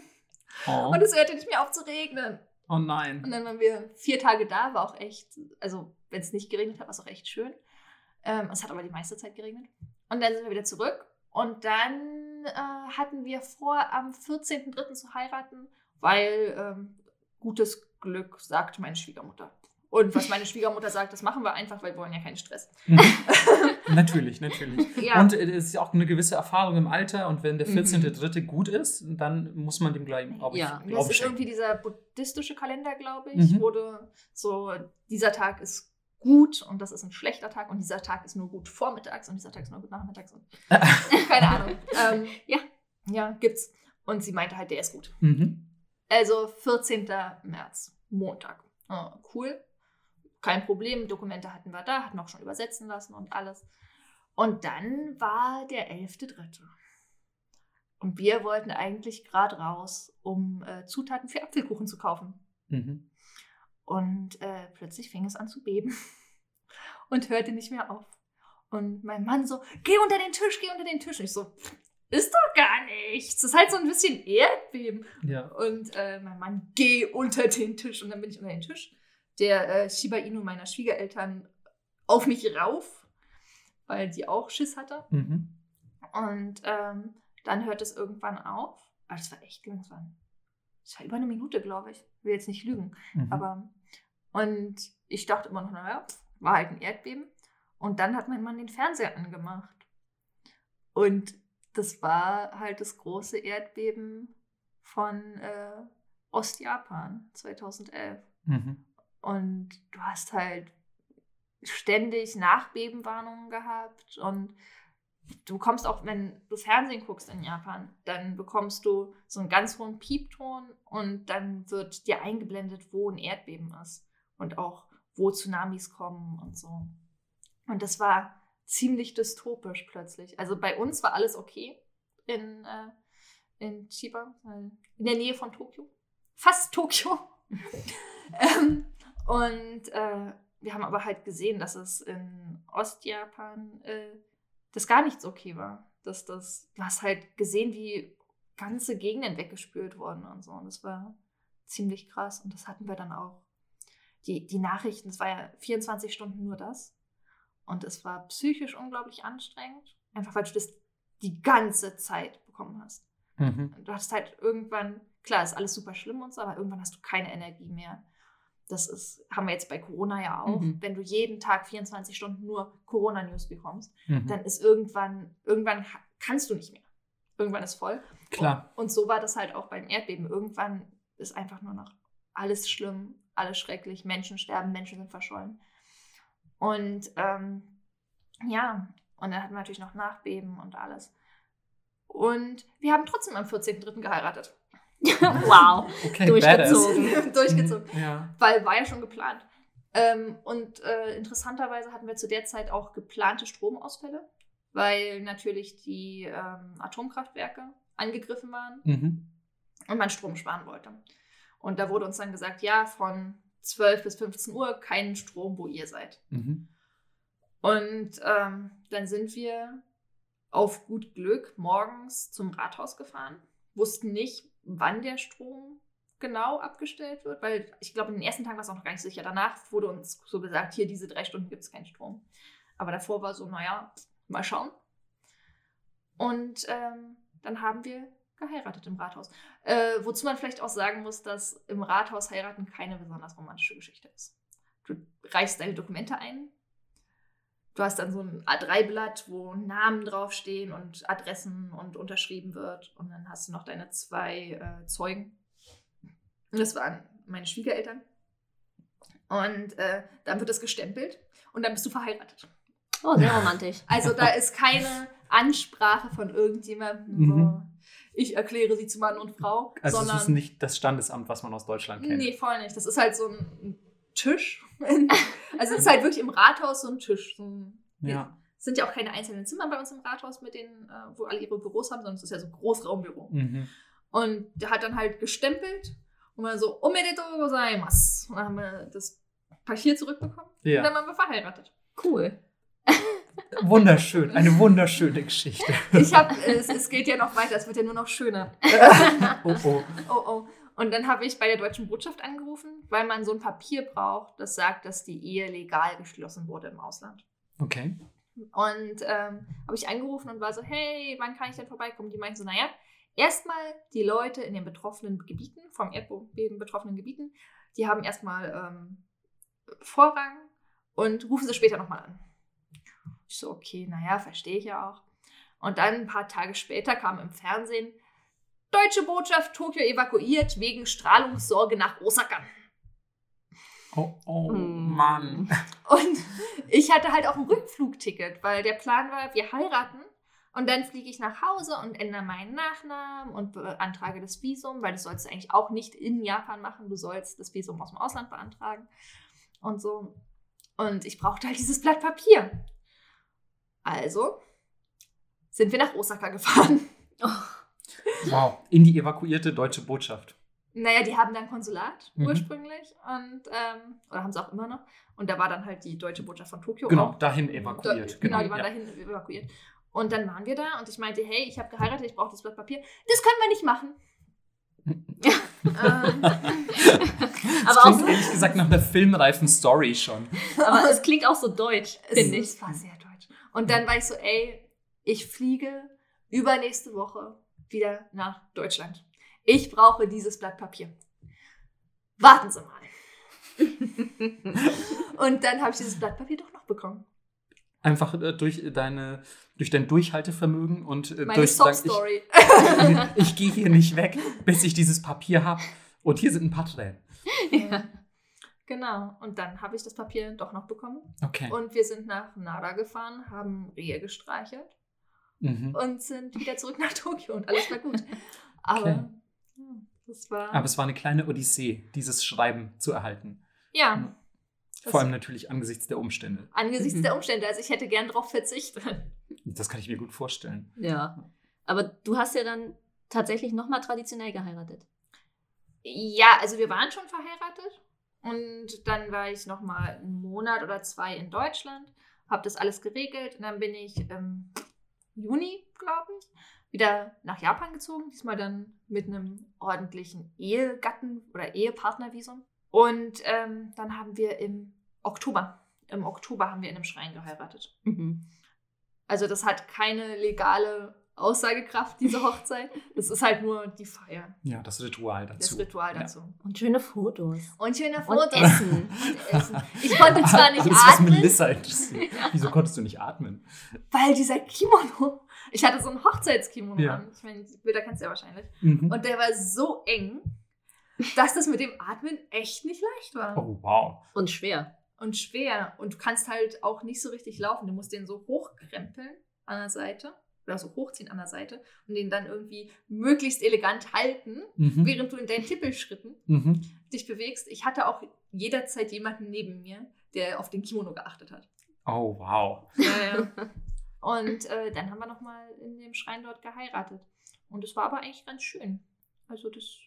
B: Oh.
C: Und es hörte nicht mehr auf zu regnen.
B: oh nein.
C: Und dann waren wir vier Tage da, war auch echt, also wenn es nicht geregnet hat, war es auch echt schön. Ähm, es hat aber die meiste Zeit geregnet. Und dann sind wir wieder zurück. Und dann äh, hatten wir vor, am 14.03. zu heiraten, weil ähm, gutes Glück, sagt meine Schwiegermutter. Und was meine Schwiegermutter sagt, das machen wir einfach, weil wir wollen ja keinen Stress.
B: Mhm. natürlich, natürlich.
C: Ja.
B: Und äh, es ist ja auch eine gewisse Erfahrung im Alter und wenn der
C: Mhm.
B: 14.3. gut ist, dann muss man dem gleich, glaube ich,
A: Ja.
C: Das ist irgendwie dieser buddhistische Kalender, glaube ich,
B: Mhm.
C: wurde so, dieser Tag ist gut und das ist ein schlechter Tag und dieser Tag ist nur gut vormittags und dieser Tag ist nur gut nachmittags und keine Ahnung. Ähm,
A: Ja.
C: Ja, gibt's. Und sie meinte halt, der ist gut.
B: Mhm.
C: Also 14. März, Montag. Ah, cool. Kein Problem, Dokumente hatten wir da, hatten auch schon übersetzen lassen und alles. Und dann war der 11.3. Und wir wollten eigentlich gerade raus, um äh, Zutaten für Apfelkuchen zu kaufen.
B: Mhm.
C: Und äh, plötzlich fing es an zu beben und hörte nicht mehr auf. Und mein Mann so, geh unter den Tisch, geh unter den Tisch. Und ich so, ist doch gar nichts. Das ist halt so ein bisschen Erdbeben.
B: Ja.
C: Und äh, mein Mann, geh unter den Tisch. Und dann bin ich unter den Tisch. Der äh, Shiba Inu meiner Schwiegereltern auf mich rauf, weil die auch Schiss hatte.
B: Mhm.
C: Und ähm, dann hört es irgendwann auf. Aber das war echt lang. Das war, das war über eine Minute, glaube ich. Will jetzt nicht lügen.
B: Mhm.
C: Aber und ich dachte immer noch, naja, war halt ein Erdbeben. Und dann hat mein Mann den Fernseher angemacht. Und das war halt das große Erdbeben von äh, Ostjapan 2011.
B: Mhm.
C: Und du hast halt ständig Nachbebenwarnungen gehabt und du bekommst auch, wenn du Fernsehen guckst in Japan, dann bekommst du so einen ganz hohen Piepton und dann wird dir eingeblendet, wo ein Erdbeben ist und auch wo Tsunamis kommen und so. Und das war ziemlich dystopisch plötzlich. Also bei uns war alles okay in, äh, in Chiba, in der Nähe von Tokio. Fast Tokio. ähm, und äh, wir haben aber halt gesehen, dass es in Ostjapan äh, das gar nicht so okay war. Dass das, du hast halt gesehen, wie ganze Gegenden weggespült wurden und so. Und das war ziemlich krass. Und das hatten wir dann auch. Die, die Nachrichten, es war ja 24 Stunden nur das. Und es war psychisch unglaublich anstrengend. Einfach weil du das die ganze Zeit bekommen hast.
B: Mhm.
C: Du hast halt irgendwann, klar, ist alles super schlimm und so, aber irgendwann hast du keine Energie mehr. Das ist, haben wir jetzt bei Corona ja auch.
A: Mhm.
C: Wenn du jeden Tag 24 Stunden nur Corona-News bekommst,
B: Mhm.
C: dann ist irgendwann, irgendwann kannst du nicht mehr. Irgendwann ist voll.
B: Klar.
C: Und so war das halt auch beim Erdbeben. Irgendwann ist einfach nur noch alles schlimm, alles schrecklich. Menschen sterben, Menschen sind verschollen. Und ähm, ja, und dann hatten wir natürlich noch Nachbeben und alles. Und wir haben trotzdem am 14.03. geheiratet.
A: wow.
B: Okay,
A: Durchgezogen.
C: Durchgezogen.
B: Ja.
C: Weil war ja schon geplant. Ähm, und äh, interessanterweise hatten wir zu der Zeit auch geplante Stromausfälle, weil natürlich die ähm, Atomkraftwerke angegriffen waren
B: Mhm.
C: und man Strom sparen wollte. Und da wurde uns dann gesagt, ja, von 12 bis 15 Uhr keinen Strom, wo ihr seid.
B: Mhm.
C: Und ähm, dann sind wir auf gut Glück morgens zum Rathaus gefahren, wussten nicht, wann der Strom genau abgestellt wird, weil ich glaube, in den ersten Tagen war es auch noch gar nicht sicher. Danach wurde uns so gesagt, hier diese drei Stunden gibt es keinen Strom. Aber davor war so, naja, mal schauen. Und ähm, dann haben wir geheiratet im Rathaus. Äh, wozu man vielleicht auch sagen muss, dass im Rathaus heiraten keine besonders romantische Geschichte ist. Du reichst deine Dokumente ein. Du hast dann so ein A3-Blatt, wo Namen draufstehen und Adressen und unterschrieben wird. Und dann hast du noch deine zwei äh, Zeugen. Und das waren meine Schwiegereltern. Und äh, dann wird das gestempelt und dann bist du verheiratet.
A: Oh, sehr romantisch.
C: Also da ist keine Ansprache von irgendjemandem, so,
B: Mhm.
C: Ich erkläre sie zu Mann und Frau,
B: Also
C: sondern
B: es ist nicht das Standesamt, was man aus Deutschland kennt.
C: Nee, voll nicht. Das ist halt so ein Tisch. also es ist halt wirklich im Rathaus so ein Tisch. So ein,
B: Ja.
C: Es sind ja auch keine einzelnen Zimmer bei uns im Rathaus, mit denen, äh, wo alle ihre Büros haben, sondern es ist ja so ein Großraumbüro.
B: Mhm.
C: Und der hat dann halt gestempelt und man so, omedeto gozaimasu. Und dann haben wir das Papier zurückbekommen und dann
B: Ja.
C: waren wir verheiratet.
A: Cool.
B: Wunderschön, eine wunderschöne Geschichte.
C: Ich hab, es, es geht ja noch weiter, es wird ja nur noch schöner.
B: oh, oh.
C: Oh, oh. Und dann habe ich bei der deutschen Botschaft angerufen, weil man so ein Papier braucht, das sagt, dass die Ehe legal geschlossen wurde im Ausland.
B: Okay.
C: Und ähm, habe ich angerufen und war so, hey, wann kann ich denn vorbeikommen? Die meinten so, naja, erstmal die Leute in den betroffenen Gebieten, vom Erdbeben betroffenen Gebieten, die haben erstmal ähm, Vorrang und rufen sie später nochmal an. Ich so, okay, naja, verstehe ich ja auch. Und dann ein paar Tage später kam im Fernsehen, Deutsche Botschaft Tokio evakuiert wegen Strahlungssorge nach Osaka.
B: Oh, oh,
A: Mm.
B: Mann.
C: Und ich hatte halt auch ein Rückflugticket, weil der Plan war, wir heiraten und dann fliege ich nach Hause und ändere meinen Nachnamen und beantrage das Visum, weil das sollst du eigentlich auch nicht in Japan machen. Du sollst das Visum aus dem Ausland beantragen und so. Und ich brauchte halt dieses Blatt Papier. Also sind wir nach Osaka gefahren.
B: Wow. In die evakuierte deutsche Botschaft.
C: Naja, die haben dann Konsulat
B: Mhm.
C: ursprünglich und ähm, oder haben sie auch immer noch. Und da war dann halt die deutsche Botschaft von Tokio
B: Genau,
C: auch.
B: dahin evakuiert.
C: Da, genau, die waren
B: ja.
C: dahin evakuiert. Und dann waren wir da und ich meinte, hey, ich habe geheiratet, ich brauche das Blatt Papier. Das können wir nicht machen. ähm,
B: Das
A: Aber auch
B: klingt
A: so-
B: ehrlich gesagt nach einer filmreifen Story schon.
A: Aber es klingt auch so deutsch,
C: es,
A: finde ich.
C: es war sehr deutsch. Und dann war ich so, ey, ich fliege übernächste Woche wieder nach Deutschland. Ich brauche dieses Blatt Papier. Warten Sie mal. und dann habe ich dieses Blatt Papier doch noch bekommen.
B: Einfach äh, durch deine, durch dein Durchhaltevermögen und äh,
C: Meine
B: durch
C: Sob-Story.
B: ich, ich gehe hier nicht weg, bis ich dieses Papier habe. Und hier sind ein paar Tränen.
A: Ja.
C: Genau. Und dann habe ich das Papier doch noch bekommen.
B: Okay.
C: Und wir sind nach Nara gefahren, haben Rehe gestreichelt
B: Mhm.
C: und sind wieder zurück nach Tokio und alles war gut. Aber
B: Okay.
C: ja, das war.
B: Aber es war eine kleine Odyssee, dieses Schreiben zu erhalten.
C: ja, das-
B: Vor allem natürlich angesichts der Umstände.
C: angesichts
A: Mhm.
C: der Umstände. Also ich hätte gern drauf verzichtet.
B: Das kann ich mir gut vorstellen.
A: Ja. Aber du hast ja dann tatsächlich nochmal traditionell geheiratet.
C: Ja, also wir waren schon verheiratet. Und dann war ich noch mal einen Monat oder zwei in Deutschland, habe das alles geregelt und dann bin ich im Juni, glaube ich, wieder nach Japan gezogen. Diesmal dann mit einem ordentlichen Ehegatten- oder Ehepartnervisum. Und ähm, dann haben wir im Oktober, im Oktober haben wir in einem Schrein geheiratet.
A: Mhm.
C: Also das hat keine legale Aussagekraft, diese Hochzeit. Das ist halt nur die Feier,
B: Ja, das Ritual
C: das
B: dazu.
C: Ritual
B: Ja.
C: dazu.
A: Und schöne Fotos.
C: Und schöne
A: Und
C: Fotos.
A: Essen.
C: Und Essen. Ich konnte zwar nicht
B: Alles, was
C: atmen,
B: Melissa interessiert. Wieso konntest du nicht atmen?
C: weil dieser Kimono, ich hatte so ein Hochzeitskimono
B: Ja.
C: an. Ich meine, die Bilder kennst du ja wahrscheinlich.
B: Mhm.
C: Und der war so eng, dass das mit dem Atmen echt nicht leicht war.
B: Oh, wow.
A: Und schwer.
C: Und schwer. Und du kannst halt auch nicht so richtig laufen. Du musst den so hochkrempeln an der Seite. Oder so hochziehen an der Seite und den dann irgendwie möglichst elegant halten,
B: Mhm.
C: während du in deinen Tippelschritten
B: Mhm.
C: dich bewegst. Ich hatte auch jederzeit jemanden neben mir, der auf den Kimono geachtet hat.
B: Oh, wow.
C: Und äh, dann haben wir nochmal in dem Schrein dort geheiratet. Und es war aber eigentlich ganz schön. Also das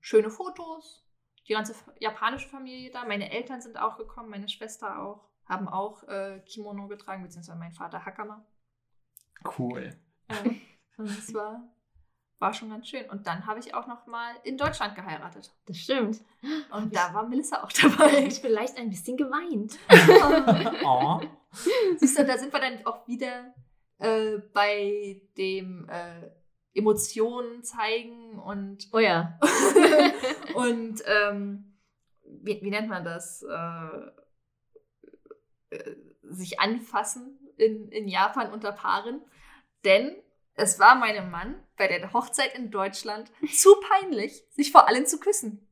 C: schöne Fotos, die ganze japanische Familie da. Meine Eltern sind auch gekommen, meine Schwester auch, haben auch äh, Kimono getragen, beziehungsweise mein Vater Hakama.
B: Cool.
C: Und es war, war schon ganz schön. Und dann habe ich auch nochmal in Deutschland geheiratet.
A: Das stimmt.
C: Und da war Melissa auch dabei.
A: Ich vielleicht ein bisschen geweint.
B: Oh.
C: Siehst du, da sind wir dann auch wieder äh, bei dem äh, Emotionen zeigen und,
A: Oh ja.
C: und ähm, wie, wie nennt man das? Äh, äh, sich anfassen in, in Japan unter Paaren. Denn es war meinem Mann bei der Hochzeit in Deutschland zu peinlich, sich vor allen zu küssen.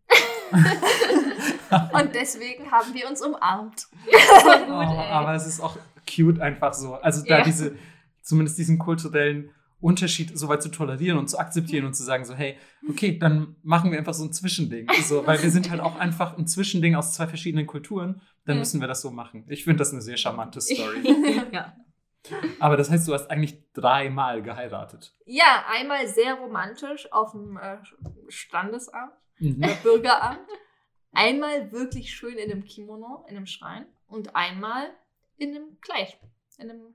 C: Und deswegen haben wir uns umarmt.
A: So gut,
B: Oh, aber es ist auch cute einfach so. Also da
A: Ja.
B: diese, zumindest diesen kulturellen Unterschied so weit zu tolerieren und zu akzeptieren und zu sagen so, hey, okay, dann machen wir einfach so ein Zwischending. So, weil wir sind halt auch einfach ein Zwischending aus zwei verschiedenen Kulturen. Dann
C: Ja.
B: müssen wir das so machen. Ich finde das eine sehr charmante Story.
A: ja.
B: Aber das heißt, du hast eigentlich dreimal geheiratet.
C: Ja, einmal sehr romantisch auf dem äh, Standesamt,
B: Mhm.
C: äh, Bürgeramt. Einmal wirklich schön in einem Kimono, in einem Schrein. Und einmal in einem Kleid. In einem,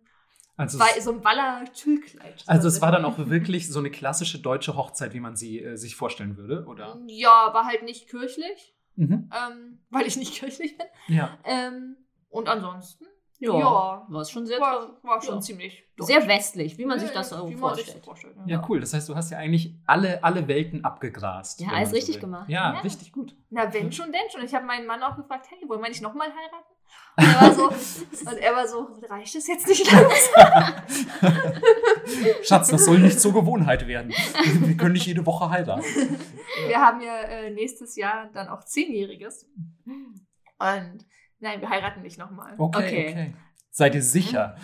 B: Also,
C: Wei-
B: es,
C: so einem Waller-Tüllkleid.
B: also es war dann auch wirklich so eine klassische deutsche Hochzeit, wie man sie äh, sich vorstellen würde, oder?
C: Ja, war halt nicht kirchlich,
B: Mhm.
C: ähm, weil ich nicht kirchlich bin.
B: Ja.
C: Ähm, und ansonsten,
A: Ja.
C: ja,
A: War es schon sehr,
C: war, war schon
A: ja.
C: ziemlich
A: sehr westlich, wie man sich das so vorstellt.
C: so vorstellt.
B: Ja, cool. Das heißt, du hast ja eigentlich alle, alle Welten abgegrast.
A: Ja, alles
B: so
A: richtig
B: will.
A: gemacht.
B: Ja,
C: Ja.
B: richtig gut.
C: Na, wenn schon, denn schon. Ich habe meinen Mann auch gefragt, hey, wollen wir nicht nochmal heiraten? Und er war so, und er war so reicht es jetzt nicht langsam?
B: Schatz, das soll nicht zur Gewohnheit werden. Wir können nicht jede Woche heiraten.
C: Wir haben ja äh, nächstes Jahr dann auch Zehnjähriges. Und nein, wir heiraten nicht nochmal.
B: Okay, okay.
A: Okay.
B: Seid ihr sicher?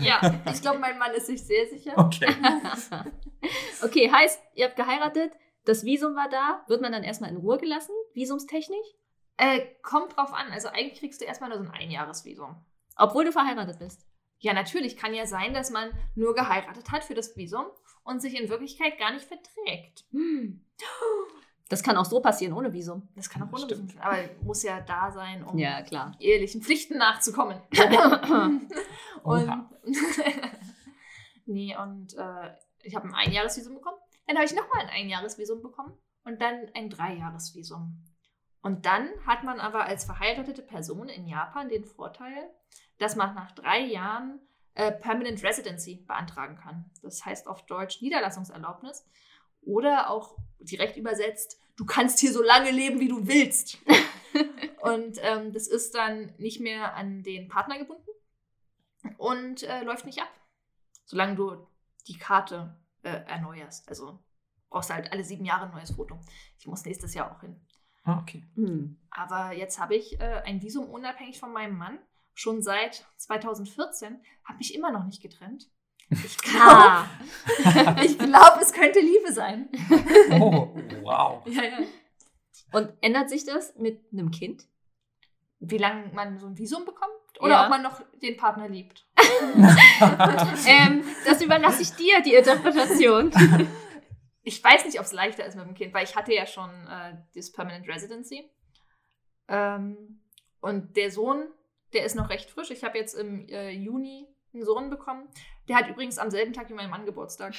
C: Ja, ich glaube, mein Mann ist sich sehr sicher.
B: Okay.
A: okay, heißt, ihr habt geheiratet, das Visum war da, wird man dann erstmal in Ruhe gelassen, visumstechnisch?
C: Äh, kommt drauf an. Also eigentlich kriegst du erstmal nur so ein Einjahresvisum.
A: Obwohl du verheiratet bist.
C: Ja, natürlich kann ja sein, dass man nur geheiratet hat für das Visum und sich in Wirklichkeit gar nicht verträgt.
A: Hm. Das kann auch so passieren, ohne Visum.
C: Das kann auch ohne
B: stimmt.
C: Visum aber muss ja da sein, um
A: Ja, klar.
C: ehelichen Pflichten nachzukommen. und nee, und äh, ich habe ein Einjahresvisum bekommen. Dann habe ich nochmal ein Einjahresvisum bekommen und dann ein Dreijahresvisum. Und dann hat man aber als verheiratete Person in Japan den Vorteil, dass man nach drei Jahren äh, Permanent Residency beantragen kann. Das heißt auf Deutsch Niederlassungserlaubnis. Oder auch direkt übersetzt, du kannst hier so lange leben, wie du willst. und ähm, das ist dann nicht mehr an den Partner gebunden und äh, läuft nicht ab, solange du die Karte äh, erneuerst. Also brauchst du halt alle sieben Jahre ein neues Foto. Ich muss nächstes Jahr auch hin.
B: Ah, okay.
A: Hm.
C: Aber jetzt habe ich äh, ein Visum unabhängig von meinem Mann. Schon seit 2014 habe mich immer noch nicht getrennt. Ich glaube,
A: Ah.
C: ich es könnte Liebe sein.
B: Oh, wow.
C: Ja, ja.
A: Und ändert sich das mit einem Kind?
C: Wie lange man so ein Visum bekommt oder
A: Ja.
C: ob man noch den Partner liebt.
A: ähm, das überlasse ich dir, die Interpretation.
C: Ich weiß nicht, ob es leichter ist mit dem Kind, weil ich hatte ja schon äh, das Permanent Residency. Ähm, und der Sohn, der ist noch recht frisch. Ich habe jetzt im äh, Juni einen Sohn bekommen. Der hat übrigens am selben Tag wie mein Mann Geburtstag.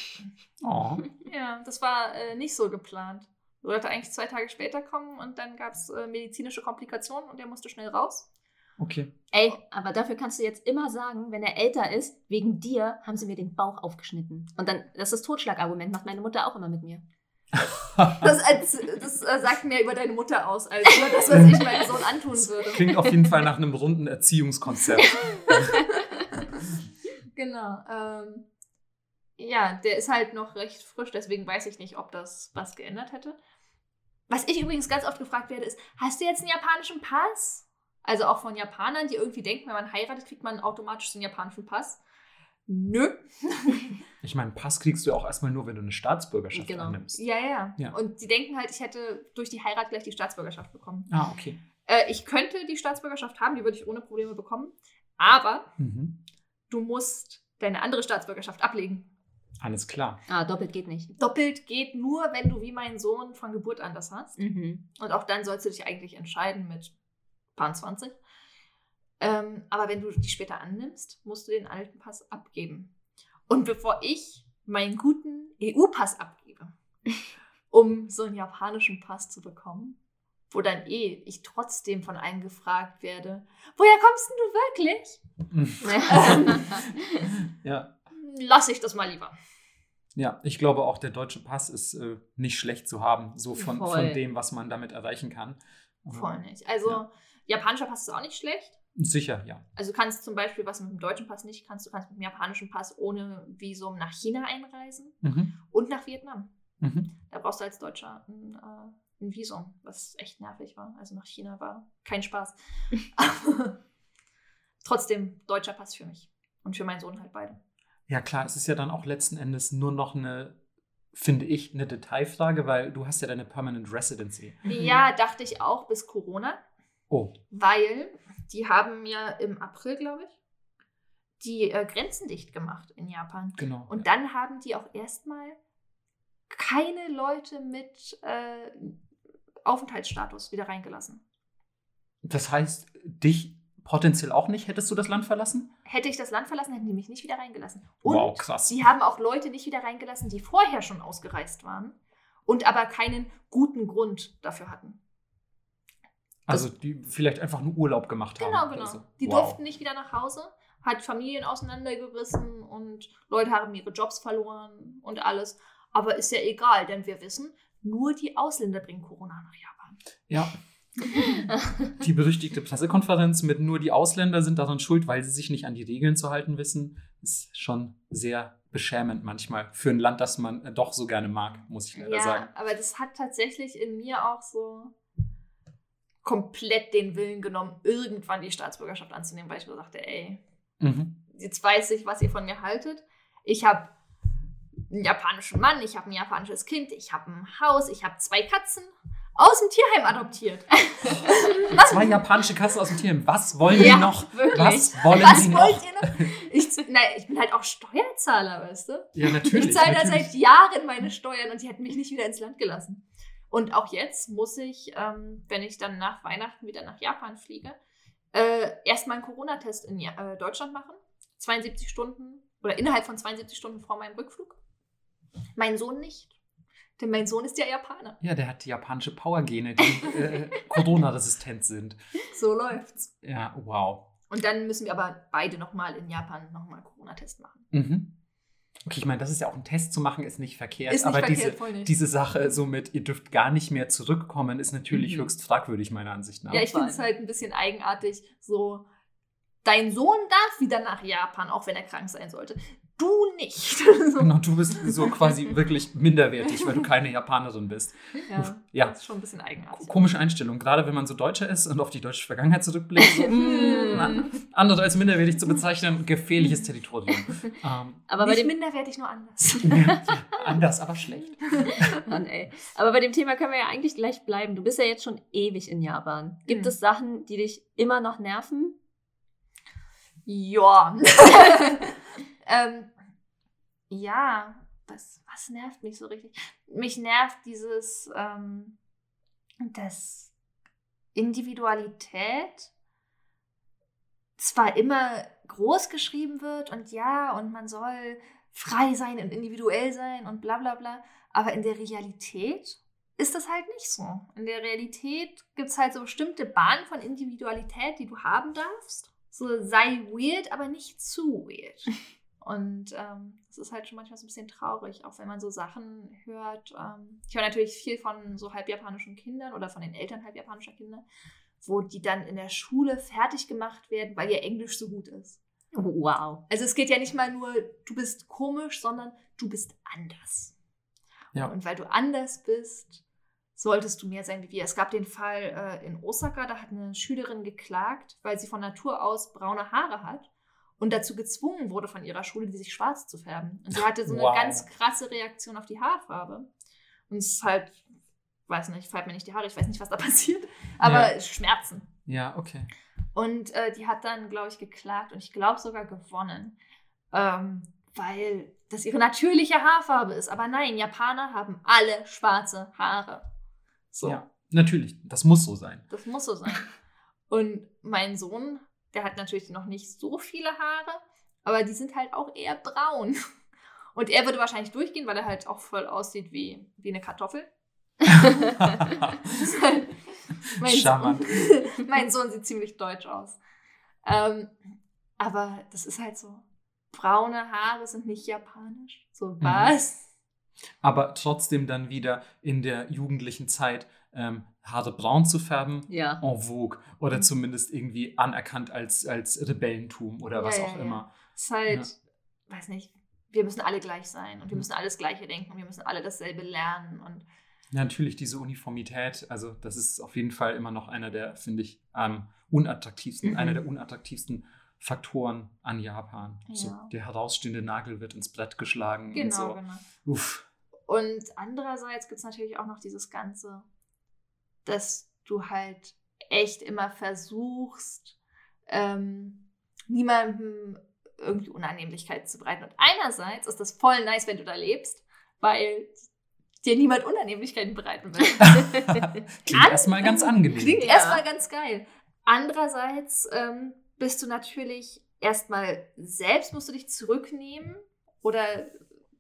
B: Oh.
C: Ja, das war äh, nicht so geplant. Sollte eigentlich zwei Tage später kommen und dann gab es äh, medizinische Komplikationen und er musste schnell raus.
B: Okay.
A: Ey, aber dafür kannst du jetzt immer sagen, wenn er älter ist, wegen dir haben sie mir den Bauch aufgeschnitten. Und dann, das ist das Totschlagargument, macht meine Mutter auch immer mit mir.
C: Das, als, das äh, sagt mehr über deine Mutter aus, als über das, was ich meinem Sohn antun würde.
B: Klingt auf jeden Fall nach einem runden Erziehungskonzept.
C: Genau. Ähm, ja, der ist halt noch recht frisch, deswegen weiß ich nicht, ob das was geändert hätte. Was ich übrigens ganz oft gefragt werde, ist: Hast du jetzt einen japanischen Pass? Also auch von Japanern, die irgendwie denken, wenn man heiratet, kriegt man automatisch den japanischen Pass. nö.
B: Ich meine, Pass kriegst du auch erstmal nur, wenn du eine Staatsbürgerschaft
A: Genau.
B: annimmst.
C: Ja, ja,
B: Ja.
C: Und sie denken halt, ich hätte durch die Heirat gleich die Staatsbürgerschaft bekommen.
B: Ah, okay.
C: Äh, ich könnte die Staatsbürgerschaft haben, die würde ich ohne Probleme bekommen. Aber
B: Mhm.
C: Du musst deine andere Staatsbürgerschaft ablegen.
B: Alles klar.
A: Ah, doppelt geht nicht.
C: Doppelt geht nur, wenn du wie mein Sohn von Geburt an das hast.
A: Mhm.
C: Und auch dann sollst du dich eigentlich entscheiden mit paar 20. Ähm, aber wenn du die später annimmst, musst du den alten Pass abgeben. Und bevor ich meinen guten EU-Pass abgebe, um so einen japanischen Pass zu bekommen, wo dann eh ich trotzdem von einem gefragt werde, woher kommst denn du wirklich?
B: ja.
C: Lass ich das mal lieber.
B: Ja, ich glaube auch, der deutsche Pass ist äh, nicht schlecht zu haben, so von,
A: Voll.
B: von dem, was man damit erreichen kann.
C: Voll nicht. Also,
B: Ja.
C: japanischer Pass ist auch nicht schlecht.
B: Sicher, ja.
C: Also du kannst zum Beispiel, was mit dem deutschen Pass nicht kannst, du kannst mit dem japanischen Pass ohne Visum nach China einreisen
B: Mhm.
C: und nach Vietnam.
B: Mhm.
C: Da brauchst du als Deutscher ein, äh, ein Visum, was echt nervig war. Also nach China war kein Spaß. Aber trotzdem deutscher Pass für mich. Und für meinen Sohn halt beide.
B: Ja, klar, es ist ja dann auch letzten Endes nur noch eine, finde ich, eine Detailfrage, weil du hast ja deine Permanent Residency.
C: Ja, dachte ich auch bis Corona,
B: Oh,
C: weil die haben ja im April, glaube ich, die äh, Grenzen dicht gemacht in Japan.
B: genau.
C: Und
B: ja.
C: dann haben die auch erstmal keine Leute mit äh, Aufenthaltsstatus wieder reingelassen.
B: Das heißt, dich potenziell auch nicht, hättest du das Land verlassen?
C: Hätte ich das Land verlassen, hätten die mich nicht wieder reingelassen. Und
B: wow, krass.
C: sie haben auch Leute nicht wieder reingelassen, die vorher schon ausgereist waren und aber keinen guten Grund dafür hatten.
B: Also die vielleicht einfach nur Urlaub gemacht haben.
C: Genau, genau.
B: so.
C: Die
B: wow.
C: durften nicht wieder nach Hause, hat Familien auseinandergerissen und Leute haben ihre Jobs verloren und alles. Aber ist ja egal, denn wir wissen, nur die Ausländer bringen Corona nach Japan.
B: Ja. Die berüchtigte Pressekonferenz mit nur die Ausländer sind daran schuld, weil sie sich nicht an die Regeln zu halten wissen, ist schon sehr beschämend manchmal für ein Land, das man äh, doch so gerne mag, muss ich leider
C: ja,
B: sagen.
C: aber das hat tatsächlich in mir auch so komplett den Willen genommen, irgendwann die Staatsbürgerschaft anzunehmen, weil ich mir dachte, ey,
B: Mhm.
C: jetzt weiß ich, was ihr von mir haltet. Ich habe einen japanischen Mann, ich habe ein japanisches Kind, ich habe ein Haus, ich habe zwei Katzen aus dem Tierheim adoptiert.
B: Zwei japanische Kassen aus dem Team. Was wollen
C: Ja,
B: die noch?
C: wirklich.
B: Was wollen
C: Was
B: sie
C: wollt
B: noch?
C: ihr noch? Ich, nein, ich bin halt auch Steuerzahler, weißt du?
B: Ja, natürlich.
C: Ich zahle da seit Jahren meine Steuern und die hätten mich nicht wieder ins Land gelassen. Und auch jetzt muss ich, ähm, wenn ich dann nach Weihnachten wieder nach Japan fliege, äh, erstmal einen Corona-Test in äh, Deutschland machen. 72 Stunden oder innerhalb von 72 Stunden vor meinem Rückflug. Mein Sohn nicht. Denn mein Sohn ist ja Japaner.
B: Ja, der hat die japanische Powergene, die äh, Corona-resistent sind.
C: So läuft's.
B: Ja, wow.
C: Und dann müssen wir aber beide nochmal in Japan nochmal Corona-Test machen.
B: Mhm. Okay, ich meine, das ist ja auch ein Test zu machen, ist nicht verkehrt.
C: Ist nicht
B: aber
C: verkehrt,
B: diese,
C: voll nicht.
B: diese Sache, so mit, ihr dürft gar nicht mehr zurückkommen, ist natürlich
A: Mhm.
B: höchst fragwürdig, meiner Ansicht nach.
C: Ja, ich finde es halt ein bisschen eigenartig, so, dein Sohn darf wieder nach Japan, auch wenn er krank sein sollte. Du nicht. so,
B: Genau, du bist so quasi wirklich minderwertig, weil du keine Japanerin bist.
C: ja,
B: Ja.
C: Das ist schon ein bisschen eigenartig.
B: Komische Einstellung, gerade wenn man so Deutscher ist und auf die deutsche Vergangenheit zurückblickt. So, mm, andere als minderwertig zu bezeichnen, gefährliches Territorium. Ähm,
A: Aber bei
C: nicht
A: dem,
C: minderwertig, nur anders.
B: ja, anders, aber schlecht.
A: Mann, ey. Aber bei dem Thema können wir ja eigentlich gleich bleiben. Du bist ja jetzt schon ewig in Japan. Gibt
C: Mhm.
A: es Sachen, die dich immer noch nerven?
C: Ja. Ähm, ja, was, was nervt mich so richtig? Mich nervt dieses, ähm, dass Individualität zwar immer groß geschrieben wird und ja, und man soll frei sein und individuell sein und bla bla bla, aber in der Realität ist das halt nicht so. In der Realität gibt es halt so bestimmte Bahnen von Individualität, die du haben darfst. So sei weird, aber nicht zu weird. Und ähm, das ist halt schon manchmal so ein bisschen traurig, auch wenn man so Sachen hört. Ähm, ich höre natürlich viel von so halbjapanischen Kindern oder von den Eltern halbjapanischer Kinder, wo die dann in der Schule fertig gemacht werden, weil ihr Englisch so gut ist.
A: Wow.
C: Also es geht ja nicht mal nur, du bist komisch, sondern du bist anders.
B: Ja.
C: Und weil du anders bist, solltest du mehr sein wie wir. Es gab den Fall äh, in Osaka, da hat eine Schülerin geklagt, weil sie von Natur aus braune Haare hat und dazu gezwungen wurde von ihrer Schule, die sich schwarz zu färben. Und sie hatte so eine
B: Wow.
C: ganz krasse Reaktion auf die Haarfarbe. Und es ist halt, weiß nicht, fällt mir nicht die Haare, ich weiß nicht, was da passiert, aber
B: Ja.
C: Schmerzen.
B: Ja, okay.
C: Und äh, die hat dann, glaube ich, geklagt und ich glaube sogar gewonnen, ähm, weil das ihre natürliche Haarfarbe ist. Aber nein, Japaner haben alle schwarze Haare. So,
B: Ja, natürlich. Das muss so sein.
C: das muss so sein. Und mein Sohn, der hat natürlich noch nicht so viele Haare, aber die sind halt auch eher braun. Und er würde wahrscheinlich durchgehen, weil er halt auch voll aussieht wie, wie eine Kartoffel. Halt- mein. Sohn, mein Sohn sieht ziemlich deutsch aus. Ähm, aber das ist halt so. Braune Haare sind nicht japanisch. So
B: Mhm.
C: was?
B: Aber trotzdem dann wieder in der jugendlichen Zeit ähm, Haare braun zu färben,
A: Ja.
B: en vogue oder
C: Mhm.
B: zumindest irgendwie anerkannt als, als Rebellentum oder was
C: Ja,
B: auch
C: ja,
B: immer.
C: ist halt, weiß nicht, wir müssen alle gleich sein und wir
B: Mhm.
C: müssen alles Gleiche denken und wir müssen alle dasselbe lernen. Und
B: Ja, natürlich diese Uniformität, also das ist auf jeden Fall immer noch einer der, finde ich, am unattraktivsten,
A: Mhm.
B: einer der unattraktivsten Faktoren an Japan. So,
C: Ja.
B: der herausstehende Nagel wird ins Brett geschlagen und
C: genau,
B: so.
C: genau.
B: Uff.
C: Und andererseits gibt es natürlich auch noch dieses Ganze, dass du halt echt immer versuchst, ähm, niemandem irgendwie Unannehmlichkeit zu bereiten. Und einerseits ist das voll nice, wenn du da lebst, weil dir niemand Unannehmlichkeiten bereiten will.
B: Klingt erstmal ganz angenehm.
C: Klingt
A: Ja.
C: erstmal ganz geil. Andererseits ähm, bist du natürlich erstmal selbst musst du dich zurücknehmen oder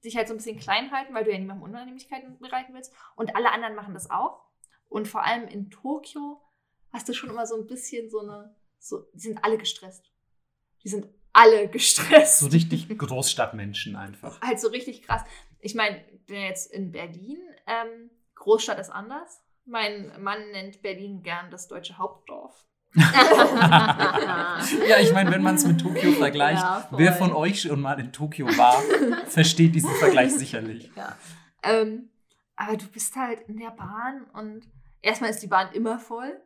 C: dich halt so ein bisschen klein halten, weil du ja niemandem Unannehmlichkeiten bereiten willst. Und alle anderen machen das auch. Und vor allem in Tokio hast du schon immer so ein bisschen so eine, so, die sind alle gestresst. Die sind alle gestresst.
B: So richtig Großstadtmenschen einfach.
C: halt so richtig krass. Ich meine, ich bin ja jetzt in Berlin. Ähm, Großstadt ist anders. Mein Mann nennt Berlin gern das deutsche Hauptdorf.
B: Ja, ich meine, wenn man es mit Tokio vergleicht,
A: Ja,
B: wer von euch schon mal in Tokio war, versteht diesen Vergleich sicherlich.
C: Ähm, aber du bist halt in der Bahn und erstmal ist die Bahn immer voll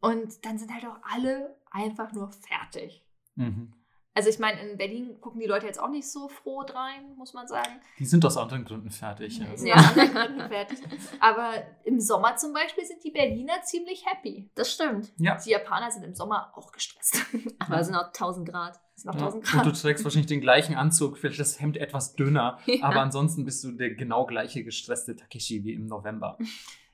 C: und dann sind halt auch alle einfach nur fertig.
B: Mhm.
C: Also ich meine, in Berlin gucken die Leute jetzt auch nicht so froh drein, muss man sagen.
B: Die sind aus anderen Gründen fertig. Ja.
C: Sind ja aus anderen Gründen fertig. Aber im Sommer zum Beispiel sind die Berliner ziemlich happy.
A: Das stimmt.
B: ja.
C: Die Japaner sind im Sommer auch gestresst.
A: Aber es sind auch 1000 Grad.
C: Es sind noch
B: Ja.
C: 1000
B: Und du
C: Grad.
B: trägst wahrscheinlich den gleichen Anzug, vielleicht das Hemd etwas dünner,
A: Ja.
B: aber ansonsten bist du der genau gleiche gestresste Takeshi wie im November.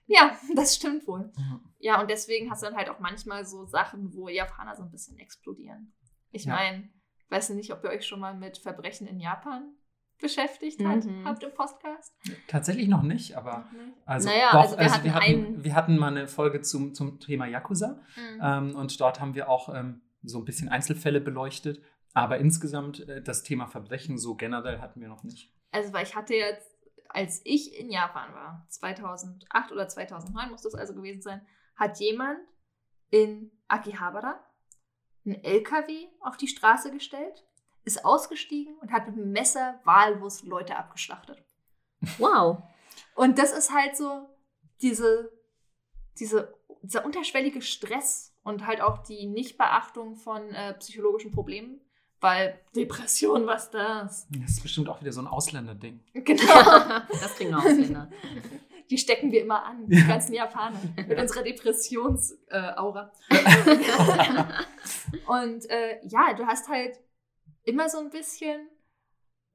C: Ja, das stimmt wohl.
B: Ja.
C: Ja, und deswegen hast du dann halt auch manchmal so Sachen, wo Japaner so ein bisschen explodieren. Ich
B: Ja.
C: meine, weiß nicht, ob ihr euch schon mal mit Verbrechen in Japan beschäftigt hat,
A: Mhm.
C: habt im Podcast.
B: Tatsächlich noch nicht, aber
C: Noch nicht?
B: also
A: Naja,
B: doch,
A: also wir
B: also
A: hatten
B: wir, hatten,
A: einen-
B: wir hatten mal eine Folge zum, zum Thema Yakuza
C: Mhm.
B: ähm, und dort haben wir auch ähm, so ein bisschen Einzelfälle beleuchtet, aber insgesamt äh, das Thema Verbrechen so generell hatten wir noch nicht.
C: Also, weil ich hatte jetzt, als ich in Japan war, 2008 oder 2009 muss das also gewesen sein, hat jemand in Akihabara einen LKW auf die Straße gestellt, ist ausgestiegen und hat mit dem Messer wahllos Leute abgeschlachtet.
A: Wow.
C: Und das ist halt so diese, diese, dieser unterschwellige Stress und halt auch die Nichtbeachtung von äh, psychologischen Problemen, weil Depression, was das?
B: Das ist bestimmt auch wieder so ein Ausländerding.
C: Genau.
A: Das kriegen Ausländer.
C: Die stecken wir immer an, die ganzen Japaner, mit unserer Depressionsaura. und äh, ja, du hast halt immer so ein bisschen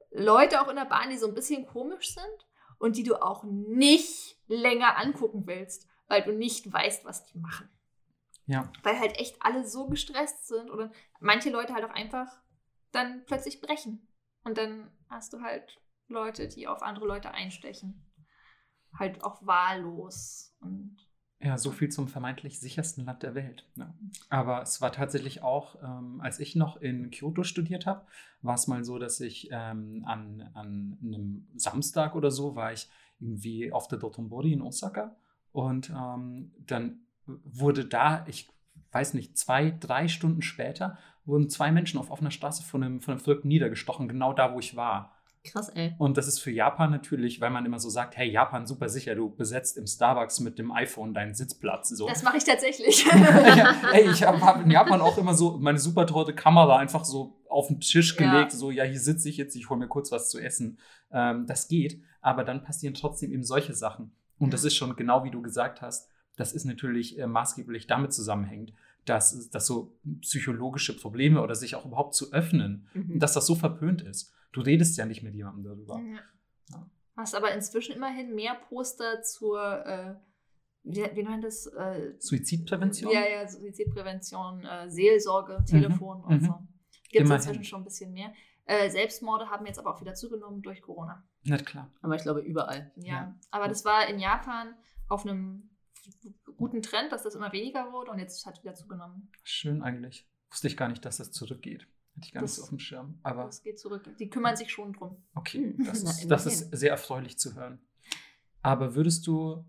C: Leute auch in der Bahn, die so ein bisschen komisch sind und die du auch nicht länger angucken willst, weil du nicht weißt, was die machen.
B: Ja.
C: Weil halt echt alle so gestresst sind oder manche Leute halt auch einfach dann plötzlich brechen. Und dann hast du halt Leute, die auf andere Leute einstechen. Halt auch wahllos. Und
B: Ja, so viel zum vermeintlich sichersten Land der Welt. Ja. Aber es war tatsächlich auch, ähm, als ich noch in Kyoto studiert habe, war es mal so, dass ich ähm, an, an einem Samstag oder so war ich irgendwie auf der Dotonbori in Osaka und ähm, dann wurde da, ich weiß nicht, zwei, drei Stunden später, wurden zwei Menschen auf offener Straße von einem, von einem Verrückten niedergestochen, genau da, wo ich war.
A: Krass, ey.
B: Und das ist für Japan natürlich, weil man immer so sagt, hey, Japan, super sicher, du besetzt im Starbucks mit dem iPhone deinen Sitzplatz. So.
C: das mache ich tatsächlich.
B: ja, ey, ich habe hab in Japan auch immer so meine super teure Kamera einfach so auf den Tisch
A: Ja.
B: gelegt, so, ja, hier sitze ich jetzt, ich hole mir kurz was zu essen. Ähm, das geht, aber dann passieren trotzdem eben solche Sachen. Und das
C: Ja.
B: ist schon genau wie du gesagt hast, das ist natürlich äh, maßgeblich damit zusammenhängt, dass, dass so psychologische Probleme oder sich auch überhaupt zu öffnen,
A: Mhm.
B: dass das so verpönt ist. Du redest ja nicht mit jemandem darüber.
C: Ja.
B: Ja.
C: Hast aber inzwischen immerhin mehr Poster zur, äh, wie, wie nennt das? Äh,
B: Suizidprävention?
C: Ja, ja, Suizidprävention, äh, Seelsorge, Telefon und
B: mhm.
C: so. Gibt es inzwischen schon ein bisschen mehr. Äh, Selbstmorde haben jetzt aber auch wieder zugenommen durch Corona.
B: Na klar.
A: Aber ich glaube überall.
C: Ja.
B: Ja.
C: Aber das war in Japan auf einem guten Trend, dass das immer weniger wurde und jetzt hat es wieder zugenommen.
B: Schön eigentlich. Wusste ich gar nicht, dass das zurückgeht. Hätte ich gar nicht
C: Das-
B: so auf dem Schirm. Aber
C: Das geht zurück. Die kümmern sich schon drum.
B: okay,
A: Hm,
B: das
A: na,
B: ist, das ist sehr erfreulich zu hören. Aber würdest du,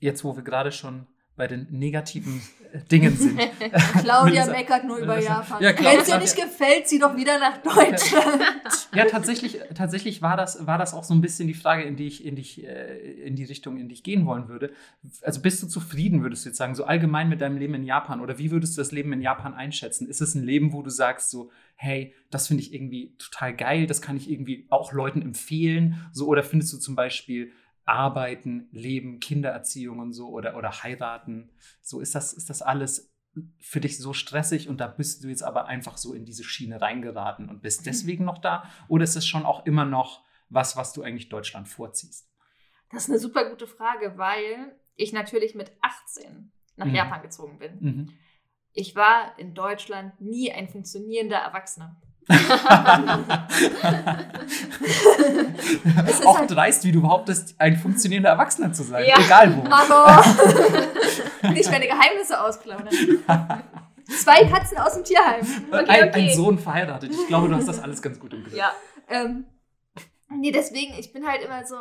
B: jetzt wo wir gerade schon bei den negativen äh, Dingen sind,
C: Claudia meckert nur über Japan.
B: Ja,
C: Wenn es ihr nicht gefällt, zieh doch wieder nach Deutschland.
B: Ja, tatsächlich, tatsächlich war, das, war das auch so ein bisschen die Frage, in die ich, in die, ich, äh, in die Richtung, in die ich gehen wollen würde. Also bist du zufrieden, würdest du jetzt sagen, so allgemein mit deinem Leben in Japan? Oder wie würdest du das Leben in Japan einschätzen? Ist es ein Leben, wo du sagst, so, hey, das finde ich irgendwie total geil, das kann ich irgendwie auch Leuten empfehlen? So, oder findest du zum Beispiel Arbeiten, Leben, Kindererziehung und so oder, oder heiraten? So, ist das, ist das alles für dich so stressig und da bist du jetzt aber einfach so in diese Schiene reingeraten und bist deswegen noch da? Oder ist es schon auch immer noch was, was du eigentlich Deutschland vorziehst?
C: Das ist eine super gute Frage, weil ich natürlich mit 18 nach
B: Mhm.
C: Japan gezogen bin.
B: Mhm.
C: Ich war in Deutschland nie ein funktionierender Erwachsener. Ist
B: auch
C: halt-
B: dreist, wie du behauptest, ein funktionierender Erwachsener zu sein.
C: Ja.
B: Egal wo.
C: Mama! Nicht meine Geheimnisse ausplaudern. Zwei Katzen aus dem Tierheim.
A: Okay,
B: ein,
A: okay.
B: ein Sohn verheiratet. Ich glaube, du hast das alles ganz gut im Griff.
C: Ja. Ähm, nee, deswegen, ich bin halt immer so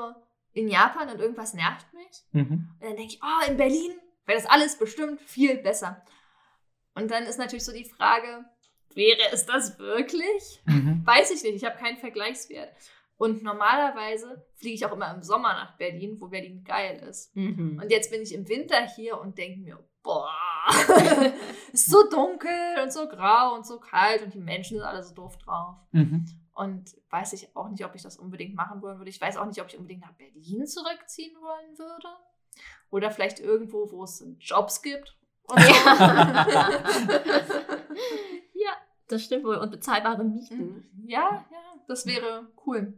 C: in Japan und irgendwas nervt mich.
B: Mhm.
C: Und dann denke ich, oh, in Berlin wäre das alles bestimmt viel besser. Und dann ist natürlich so die Frage, wäre es das wirklich?
B: Mhm.
C: Weiß ich nicht, ich habe keinen Vergleichswert. Und normalerweise fliege ich auch immer im Sommer nach Berlin, wo Berlin geil ist.
A: Mhm.
C: Und jetzt bin ich im Winter hier und denke mir, boah, ist so dunkel und so grau und so kalt und die Menschen sind alle so doof drauf.
B: Mhm.
C: Und weiß ich auch nicht, ob ich das unbedingt machen wollen würde. Ich weiß auch nicht, ob ich unbedingt nach Berlin zurückziehen wollen würde. Oder vielleicht irgendwo, wo es Jobs gibt.
A: Das stimmt wohl. Und bezahlbare Mieten.
C: ja, ja, das wäre cool.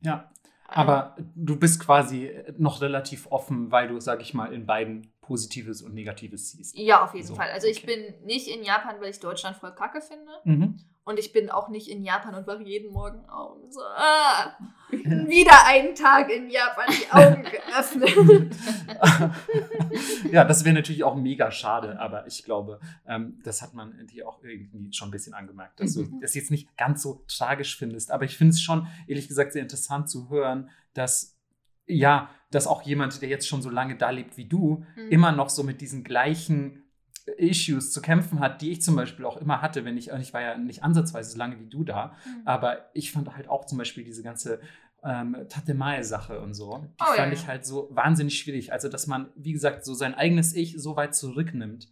B: Ja, aber du bist quasi noch relativ offen, weil du, sag ich mal, in beiden Positives und Negatives siehst.
C: Ja, auf jeden
B: So,
C: Fall. Also ich
B: okay.
C: bin nicht in Japan, weil ich Deutschland voll kacke finde.
B: Mhm.
C: Und ich bin auch nicht in Japan und wache jeden Morgen auf und so, ah, wieder einen Tag in Japan die Augen geöffnet.
B: ja, das wäre natürlich auch mega schade, aber ich glaube, ähm, das hat man dir auch irgendwie schon ein bisschen angemerkt, dass du
A: Mhm.
B: das jetzt nicht ganz so tragisch findest. Aber ich finde es schon, ehrlich gesagt, sehr interessant zu hören, dass ja, dass auch jemand, der jetzt schon so lange da lebt wie du,
C: Mhm.
B: immer noch so mit diesen gleichen Issues zu kämpfen hat, die ich zum Beispiel auch immer hatte, wenn ich, ich war ja nicht ansatzweise so lange wie du da,
C: Mhm.
B: aber ich fand halt auch zum Beispiel diese ganze ähm, Tatemae-Sache und so, die
C: Oh,
B: fand
C: ja.
B: ich halt so wahnsinnig schwierig. Also, dass man, wie gesagt, so sein eigenes Ich so weit zurücknimmt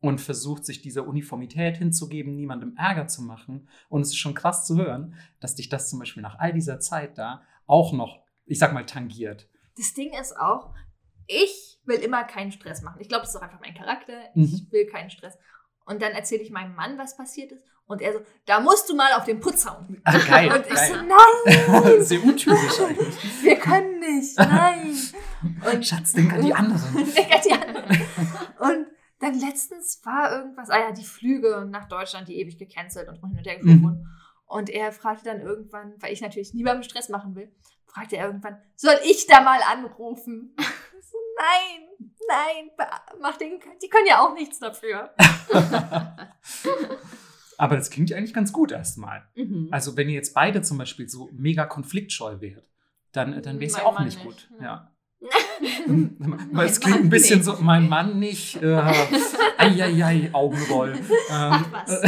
B: und versucht, sich dieser Uniformität hinzugeben, niemandem Ärger zu machen. Und es ist schon krass zu hören, dass dich das zum Beispiel nach all dieser Zeit da auch noch, ich sag mal, tangiert.
C: Das Ding ist auch, ich will immer keinen Stress machen. Ich glaube, das ist auch einfach mein Charakter. Ich
B: Mhm.
C: will keinen Stress. Und dann erzähle ich meinem Mann, was passiert ist. Und er so, da musst du mal auf den Putz hauen.
B: Ah, geil,
C: Und ich so,
B: geil.
C: nein,
B: Sehr untypisch eigentlich.
C: wir können nicht, nein. Und
B: Schatz, denk an die anderen.
C: Denk an die anderen. Und dann letztens war irgendwas, ah ja, die Flüge nach Deutschland, die ewig gecancelt und hin und her geflogen
B: Mhm.
C: wurden. Und er fragte dann irgendwann, weil ich natürlich niemandem Stress machen will, fragte er irgendwann, soll ich da mal anrufen? Nein, nein, mach den, die können ja auch nichts dafür.
B: Aber das klingt ja eigentlich ganz gut erstmal.
A: Mhm.
B: Also, wenn ihr jetzt beide zum Beispiel so mega konfliktscheu wärt, dann, dann wäre es ja auch
C: Mann
B: nicht
C: nicht,
B: gut.
C: ja.
B: Ja. Weil es klingt ein bisschen
A: nicht.
B: so, mein Mann nicht. Äh, Eieiei, Augenroll. Ähm,
C: Ach, was.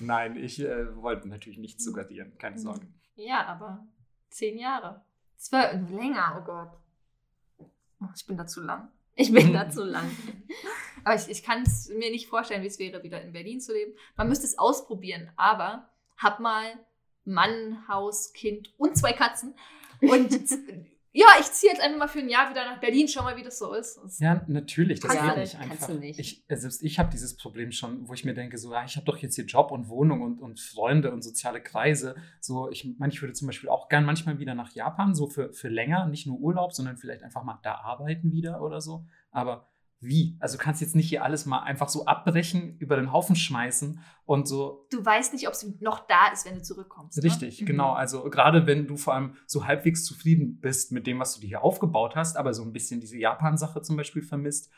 B: Nein, ich äh, wollte natürlich nicht suggerieren, keine Sorge.
C: Ja, aber zehn Jahre. Zwölf, länger, oh Gott. Ich bin da zu lang.
A: Ich bin da zu lang.
C: Aber ich, ich kann es mir nicht vorstellen, wie es wäre, wieder in Berlin zu leben. Man müsste es ausprobieren, aber hab mal Mann, Haus, Kind und zwei Katzen. Und ja, ich ziehe jetzt einfach mal für ein Jahr wieder nach Berlin, schau mal, wie das so ist. Das
B: Ja, natürlich, das geht nicht
A: nicht, kannst
B: einfach.
A: du nicht.
B: Ich, äh, selbst ich habe dieses Problem schon, wo ich mir denke, so, ja, ich habe doch jetzt hier Job und Wohnung und, und Freunde und soziale Kreise. So, ich meine, ich würde zum Beispiel auch gern manchmal wieder nach Japan, so für, für länger, nicht nur Urlaub, sondern vielleicht einfach mal da arbeiten wieder oder so. Aber wie? Also du kannst jetzt nicht hier alles mal einfach so abbrechen, über den Haufen schmeißen und so
C: du weißt nicht, ob sie noch da ist, wenn du zurückkommst. Ne?
B: Richtig,
A: Mhm.
B: genau. Also gerade wenn du vor allem so halbwegs zufrieden bist mit dem, was du dir hier aufgebaut hast, aber so ein bisschen diese Japan-Sache zum Beispiel vermisst,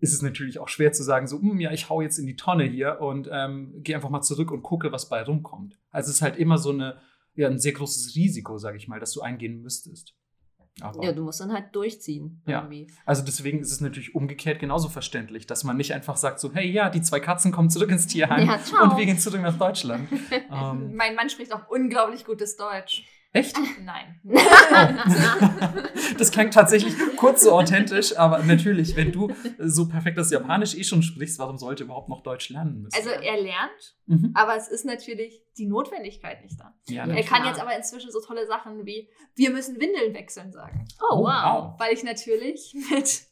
B: ist es natürlich auch schwer zu sagen, so, "Hm, ja, ich hau jetzt in die Tonne hier und ähm, gehe einfach mal zurück und gucke, was bei rumkommt. Also es ist halt immer so eine, ja, ein sehr großes Risiko, sage ich mal, dass du eingehen müsstest. Aber,
A: Ja, du musst dann halt durchziehen.
B: Ja.
A: Irgendwie.
B: also deswegen ist es natürlich umgekehrt genauso verständlich, dass man nicht einfach sagt so, hey, ja, die zwei Katzen kommen zurück ins Tierheim
A: Ja,
B: und wir gehen zurück nach Deutschland. ähm,
C: Mein Mann spricht auch unglaublich gutes Deutsch.
B: Echt?
C: Nein.
B: Das klingt tatsächlich kurz so authentisch, aber natürlich, wenn du so perfekt das Japanisch eh schon sprichst, warum sollte überhaupt noch Deutsch lernen müssen?
C: Also er lernt,
B: mhm.
C: aber es ist natürlich die Notwendigkeit nicht da.
B: ja,
C: Er kann jetzt aber inzwischen so tolle Sachen wie, wir müssen Windeln wechseln sagen.
A: Oh, wow.
C: Weil ich natürlich mit,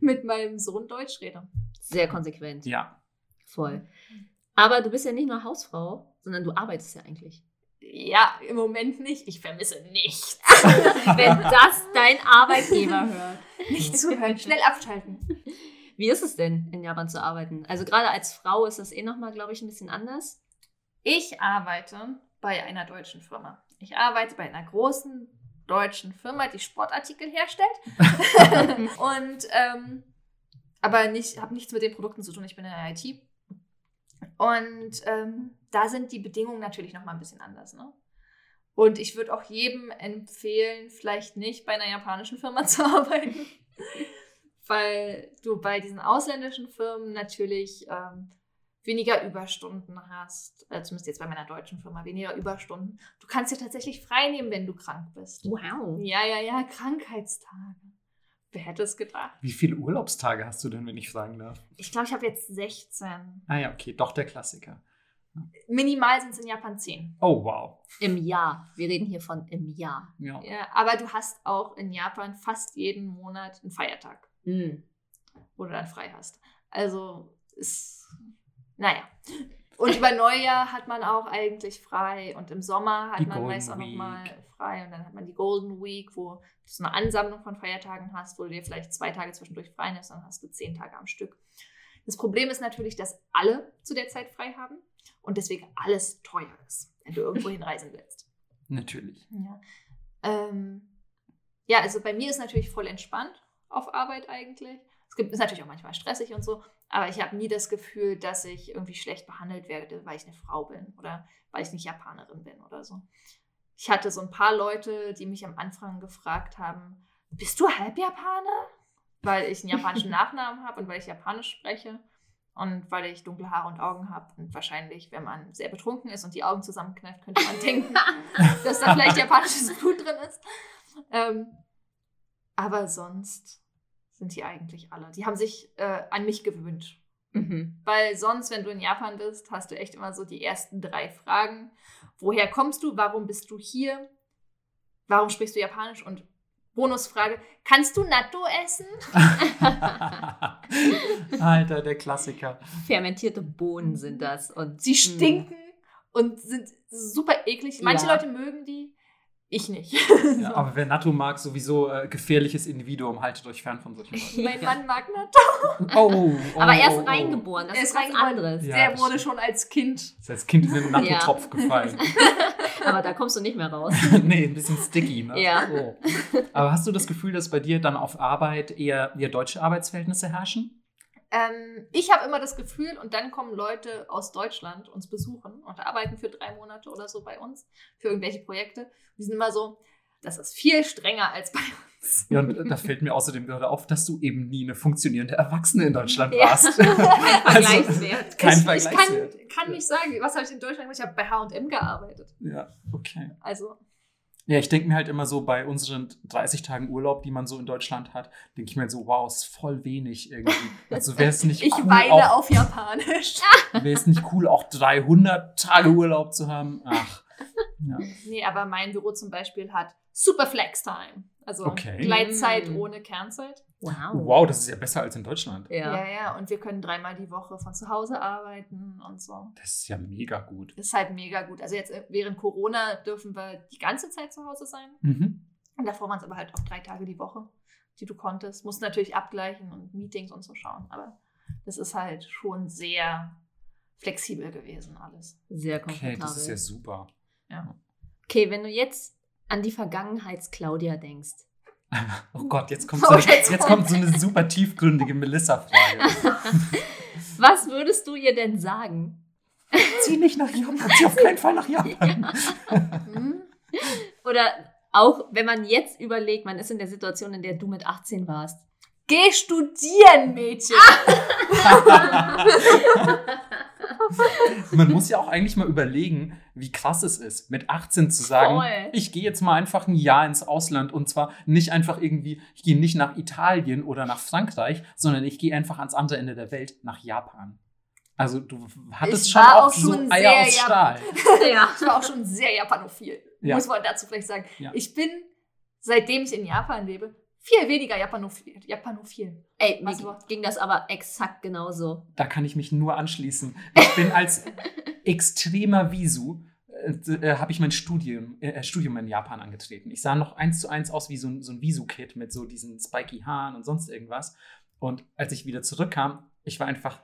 C: mit meinem Sohn Deutsch rede.
A: Sehr konsequent.
B: Ja,
A: Voll. Aber du bist ja nicht nur Hausfrau, sondern du arbeitest ja eigentlich.
C: Ja, im Moment nicht. Ich vermisse nichts.
A: Wenn das dein Arbeitgeber hört.
C: Nicht zuhören, schnell abschalten.
A: Wie ist es denn, in Japan zu arbeiten? Also gerade als Frau ist das eh nochmal, glaube ich, ein bisschen anders.
C: Ich arbeite bei einer deutschen Firma. Ich arbeite bei einer großen deutschen Firma, die Sportartikel herstellt. und ähm, aber nicht, habe nichts mit den Produkten zu tun. Ich bin in der IT. Und ähm, da sind die Bedingungen natürlich noch mal ein bisschen anders. Ne? Und ich würde auch jedem empfehlen, vielleicht nicht bei einer japanischen Firma zu arbeiten, weil du bei diesen ausländischen Firmen natürlich ähm, weniger Überstunden hast. Äh, zumindest jetzt bei meiner deutschen Firma, weniger Überstunden. Du kannst dir tatsächlich frei nehmen, wenn du krank bist.
A: Wow.
C: Ja, ja, ja, Krankheitstage. Wer hätte es gedacht?
B: wie viele Urlaubstage hast du denn, wenn ich fragen darf?
C: Ich glaube, ich habe jetzt 16.
B: Ah ja, okay, doch der Klassiker.
C: Minimal sind es in Japan 10.
B: Oh, wow.
A: Im Jahr. Wir reden hier von im Jahr.
B: Ja.
C: Ja, aber du hast auch in Japan fast jeden Monat einen Feiertag,
A: Hm.
C: wo du dann frei hast. Also ist, naja. Und über Neujahr hat man auch eigentlich frei und im Sommer hat
B: Die
C: man
B: Golden
C: meist auch nochmal frei und dann hat man die Golden Week, wo du so eine Ansammlung von Feiertagen hast, wo du dir vielleicht zwei Tage zwischendurch frei nimmst, dann hast du zehn Tage am Stück. Das Problem ist natürlich, dass alle zu der Zeit frei haben und deswegen alles teuer ist, wenn du irgendwo hinreisen willst.
B: Natürlich.
C: Ja. Ähm, ja, also bei mir ist natürlich voll entspannt auf Arbeit eigentlich. Es gibt, ist natürlich auch manchmal stressig und so, aber ich habe nie das Gefühl, dass ich irgendwie schlecht behandelt werde, weil ich eine Frau bin oder weil ich nicht Japanerin bin oder so. Ich hatte so ein paar Leute, die mich am Anfang gefragt haben, bist du Halbjapaner? Weil ich einen japanischen Nachnamen habe und weil ich Japanisch spreche und weil ich dunkle Haare und Augen habe. Und wahrscheinlich, wenn man sehr betrunken ist und die Augen zusammenkneift, könnte man denken, dass da vielleicht japanisches Blut drin ist. Ähm, aber sonst sind die eigentlich alle. Die haben sich äh, an mich gewöhnt.
A: Mhm.
C: Weil sonst, wenn du in Japan bist, hast du echt immer so die ersten drei Fragen. Woher kommst du? Warum bist du hier? Warum sprichst du Japanisch? Und Bonusfrage, kannst du Natto essen?
B: Alter, der Klassiker.
A: Fermentierte Bohnen sind das. Und
C: Sie stinken und sind super eklig. Manche
A: Ja.
C: Leute mögen die, ich nicht.
B: Ja,
C: So.
B: aber wer Natto mag, sowieso äh, gefährliches Individuum, haltet euch fern von solchen Leuten.
C: Mein Mann mag Natto.
B: Oh, oh,
A: Aber er ist
B: oh, oh.
A: reingeboren, das
C: Er
A: ist
C: ist
A: was
C: reingeboren.
A: anderes.
B: Ja,
C: Der wurde schon als Kind.
B: Ist als Kind in den Natto-Topf gefallen.
A: Aber da kommst du nicht mehr raus.
B: nee, ein bisschen sticky, ne?
A: Ja.
B: Oh. Aber hast du das Gefühl, dass bei dir dann auf Arbeit eher, eher deutsche Arbeitsverhältnisse herrschen?
C: Ähm, ich habe immer das Gefühl, und dann kommen Leute aus Deutschland uns besuchen und arbeiten für drei Monate oder so bei uns für irgendwelche Projekte. Die sind immer so, das ist viel strenger als bei uns.
B: Ja, und da fällt mir außerdem gerade auf, dass du eben nie eine funktionierende Erwachsene in Deutschland
A: Ja.
B: warst.
A: Kein
B: Also,
A: Vergleichswert.
B: kein
C: ich, ich
B: Vergleichswert.
C: kann, kann nicht sagen, was habe ich in Deutschland gemacht? Ich habe bei H&M gearbeitet.
B: Ja, okay.
C: Also,
B: Ja, ich denke mir halt immer so bei unseren 30 Tagen Urlaub, die man so in Deutschland hat, denke ich mir halt so, wow, ist voll wenig irgendwie. Also wäre es nicht
C: Ich
B: cool,
C: weine
B: auch,
C: auf Japanisch.
B: wäre es nicht cool, auch 300 Tage Urlaub zu haben? Ach, ja.
C: Nee, aber mein Büro zum Beispiel hat Super Flex Time. Also
B: Okay.
C: Gleitzeit
A: Mm.
C: ohne Kernzeit.
A: Wow.
B: Wow, das ist ja besser als in Deutschland.
C: Ja.
A: Ja.
C: ja, Und wir können dreimal die Woche von zu Hause arbeiten und so.
B: Das ist ja mega gut.
C: Das ist halt mega gut. Also jetzt äh, während Corona dürfen wir die ganze Zeit zu Hause sein.
B: Mhm.
C: Und davor waren es aber halt auch drei Tage die Woche, die du konntest. Musst natürlich abgleichen und Meetings und so schauen. Aber das ist halt schon sehr flexibel gewesen alles.
A: Sehr
B: Okay,
A: komfortabel.
B: das ist ja super.
A: okay, wenn du jetzt an die Vergangenheits-Claudia denkst.
B: Oh Gott, jetzt kommt
C: Oh,
B: so eine,
C: jetzt
B: jetzt
C: kommt-
B: so eine super tiefgründige Melissa-Frage.
A: Was würdest du ihr denn sagen?
B: Zieh nicht nach Japan, zieh auf keinen Fall nach Japan.
C: Hm?
A: Oder auch, wenn man jetzt überlegt, man ist in der Situation, in der du mit 18 warst.
C: Geh studieren, Mädchen!
B: Man muss ja auch eigentlich mal überlegen, wie krass es ist, mit 18 zu sagen,
A: Voll.
B: ich gehe jetzt mal einfach ein Jahr ins Ausland und zwar nicht einfach irgendwie, ich gehe nicht nach Italien oder nach Frankreich, sondern ich gehe einfach ans andere Ende der Welt, nach Japan. Also du hattest
C: Ich
B: schon auch,
C: auch
B: so
C: schon
B: Eier
C: sehr
B: aus Stahl.
A: ja.
C: Ich war auch schon sehr japanophil.
B: Ja.
C: Muss man dazu vielleicht sagen.
B: Ja.
C: Ich bin, seitdem ich in Japan lebe, viel weniger japanophil. japanophil.
A: Ey, mir
C: war-
A: ging das aber exakt genauso.
B: Da kann ich mich nur anschließen. Ich bin als extremer Visu, äh, äh, habe ich mein Studium, äh, Studium in Japan angetreten. Ich sah noch eins zu eins aus wie so ein, so ein Visu-Kid mit so diesen spiky Haaren und sonst irgendwas. Und als ich wieder zurückkam, ich war einfach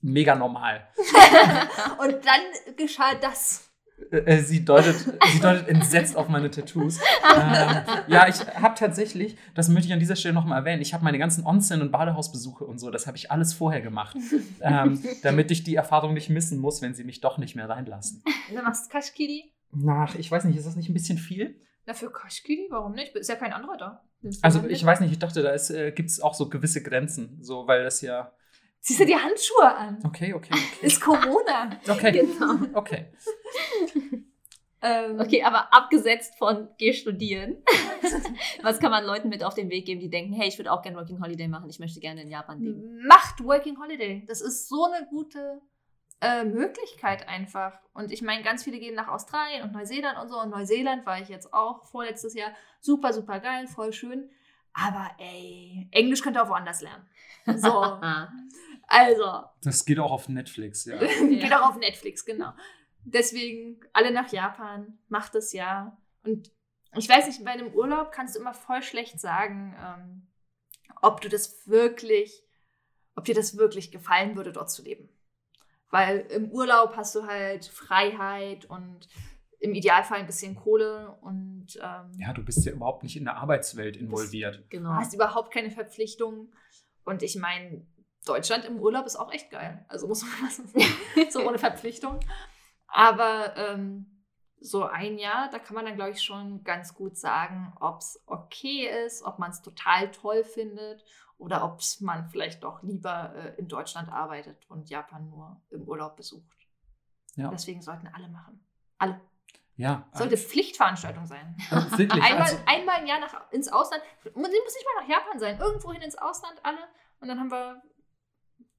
B: mega normal.
C: Und dann geschah das.
B: Äh, äh, sie, deutet, sie deutet entsetzt auf meine Tattoos. Ähm, ja, ich habe tatsächlich, das möchte ich an dieser Stelle nochmal erwähnen, ich habe meine ganzen Onsen- und Badehausbesuche und so, das habe ich alles vorher gemacht, ähm, damit ich die Erfahrung nicht missen muss, wenn sie mich doch nicht mehr reinlassen.
C: Dann machst du Kashkiri.
B: Nach, ich weiß nicht, ist das nicht ein bisschen viel?
C: Na, für Kashkiri, warum nicht? Ist ja kein anderer da. Du
B: Also ich weiß nicht, ich dachte, da äh, gibt es auch so gewisse Grenzen, so, weil das ja,
C: Ziehst du die Handschuhe an?
B: okay, okay, okay,
C: Ist Corona.
B: okay,
A: Genau.
B: okay.
C: Ähm,
A: Okay, aber abgesetzt von geh studieren. Was kann man Leuten mit auf den Weg geben, die denken, hey, ich würde auch gerne Working Holiday machen, ich möchte gerne in Japan leben.
C: Macht Working Holiday. Das ist so eine gute äh, Möglichkeit einfach. Und ich meine, ganz viele gehen nach Australien und Neuseeland und so. Und Neuseeland war ich jetzt auch vorletztes Jahr. Super, super geil, voll schön. Aber ey, Englisch könnt ihr auch woanders lernen. So, also,
B: Das geht auch auf Netflix, ja.
C: geht auch auf Netflix, genau. Deswegen alle nach Japan, macht es ja. Und ich weiß nicht, bei einem Urlaub kannst du immer voll schlecht sagen, ähm, ob du das wirklich, ob dir das wirklich gefallen würde, dort zu leben. Weil im Urlaub hast du halt Freiheit und im Idealfall ein bisschen Kohle und ähm,
B: Ja, du bist ja überhaupt nicht in der Arbeitswelt involviert.
C: du
A: genau.
C: hast überhaupt keine Verpflichtungen. Und ich meine, Deutschland im Urlaub ist auch echt geil. Also muss man so sagen, so ohne Verpflichtung. Aber ähm, so ein Jahr, da kann man dann, glaube ich, schon ganz gut sagen, ob es okay ist, ob man es total toll findet oder ob man vielleicht doch lieber äh, in Deutschland arbeitet und Japan nur im Urlaub besucht.
B: Ja.
C: Deswegen sollten alle machen. Alle.
B: Ja,
C: Sollte Pflichtveranstaltung sein.
B: wirklich.
C: Einmal,
B: Also,
C: einmal im Jahr nach, ins Ausland. Muss muss nicht mal nach Japan sein. Irgendwohin ins Ausland alle. Und dann haben wir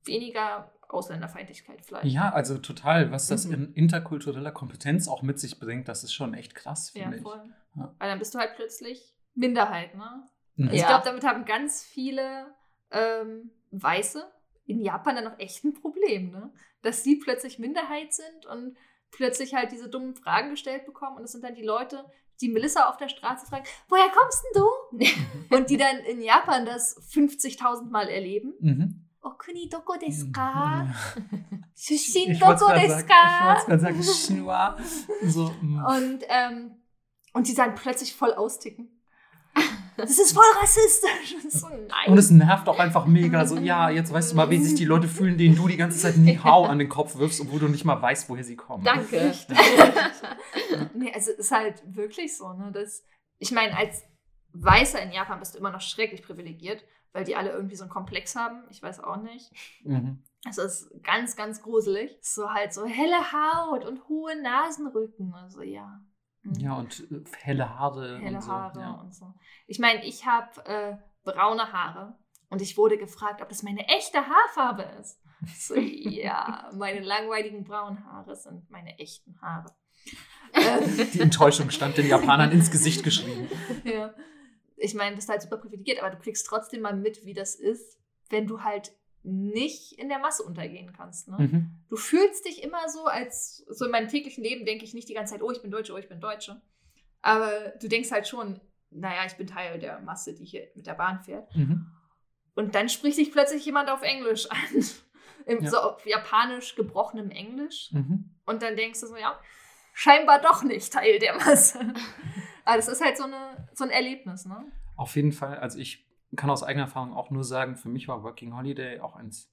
C: weniger Ausländerfeindlichkeit vielleicht.
B: ja, also total, was das
C: Mhm.
B: in interkultureller Kompetenz auch mit sich bringt, das ist schon echt krass,
C: Ja,
B: finde ich.
C: voll.
B: Ja.
C: Weil dann bist du halt plötzlich Minderheit, ne?
B: Mhm.
C: Also ich
A: Ja.
C: glaube, damit haben ganz viele ähm, Weiße in Japan dann noch echt ein Problem, ne? Dass sie plötzlich Minderheit sind und plötzlich halt diese dummen Fragen gestellt bekommen. Und es sind dann die Leute, die Melissa auf der Straße fragen, woher kommst denn du? und die dann in Japan das 50.000 Mal erleben.
B: Mhm. Ich wollte
C: doko
B: gerade
C: desu
B: sagen, ich
C: ka?
B: wollt's grad sagen, Schnur. So, mm.
C: Und, ähm, und die dann plötzlich voll austicken. Das ist voll rassistisch. Und so.
B: Und es nervt auch einfach mega. So, ja, jetzt weißt du mal, wie sich die Leute fühlen, denen du die ganze Zeit Ni-Hao an den Kopf wirfst, obwohl du nicht mal weißt, woher sie kommen.
A: Danke.
C: nee, also es ist halt wirklich so, ne, dass, ich meine, als Weißer in Japan bist du immer noch schrecklich privilegiert, weil die alle irgendwie so einen Komplex haben. Ich weiß auch nicht.
B: Mhm.
C: Es ist ganz, ganz gruselig. So halt so helle Haut und hohe Nasenrücken. Also ja. Mhm.
B: Ja, und äh, helle Haare.
C: helle
B: und so.
C: Haare
B: Ja.
C: und so. Ich meine, ich habe äh, braune Haare und ich wurde gefragt, ob das meine echte Haarfarbe ist. So, ja, meine langweiligen braunen Haare sind meine echten Haare.
B: Die Enttäuschung stand den Japanern ins Gesicht geschrieben.
C: ja. Ich meine, bist halt super privilegiert, aber du kriegst trotzdem mal mit, wie das ist, wenn du halt nicht in der Masse untergehen kannst. Ne?
B: Mhm.
C: Du fühlst dich immer so, als so in meinem täglichen Leben denke ich nicht die ganze Zeit, oh, ich bin Deutsche, oh, ich bin Deutsche. Aber du denkst halt schon, naja, ich bin Teil der Masse, die hier mit der Bahn fährt.
B: Mhm.
C: Und dann spricht sich plötzlich jemand auf Englisch an. Im
B: Ja.
C: so auf japanisch gebrochenem Englisch.
B: Mhm.
C: Und dann denkst du so, ja, scheinbar doch nicht Teil der Masse. Aber das ist halt so, eine, so ein Erlebnis, ne?
B: Auf jeden Fall. Also ich kann aus eigener Erfahrung auch nur sagen, für mich war Working Holiday auch eins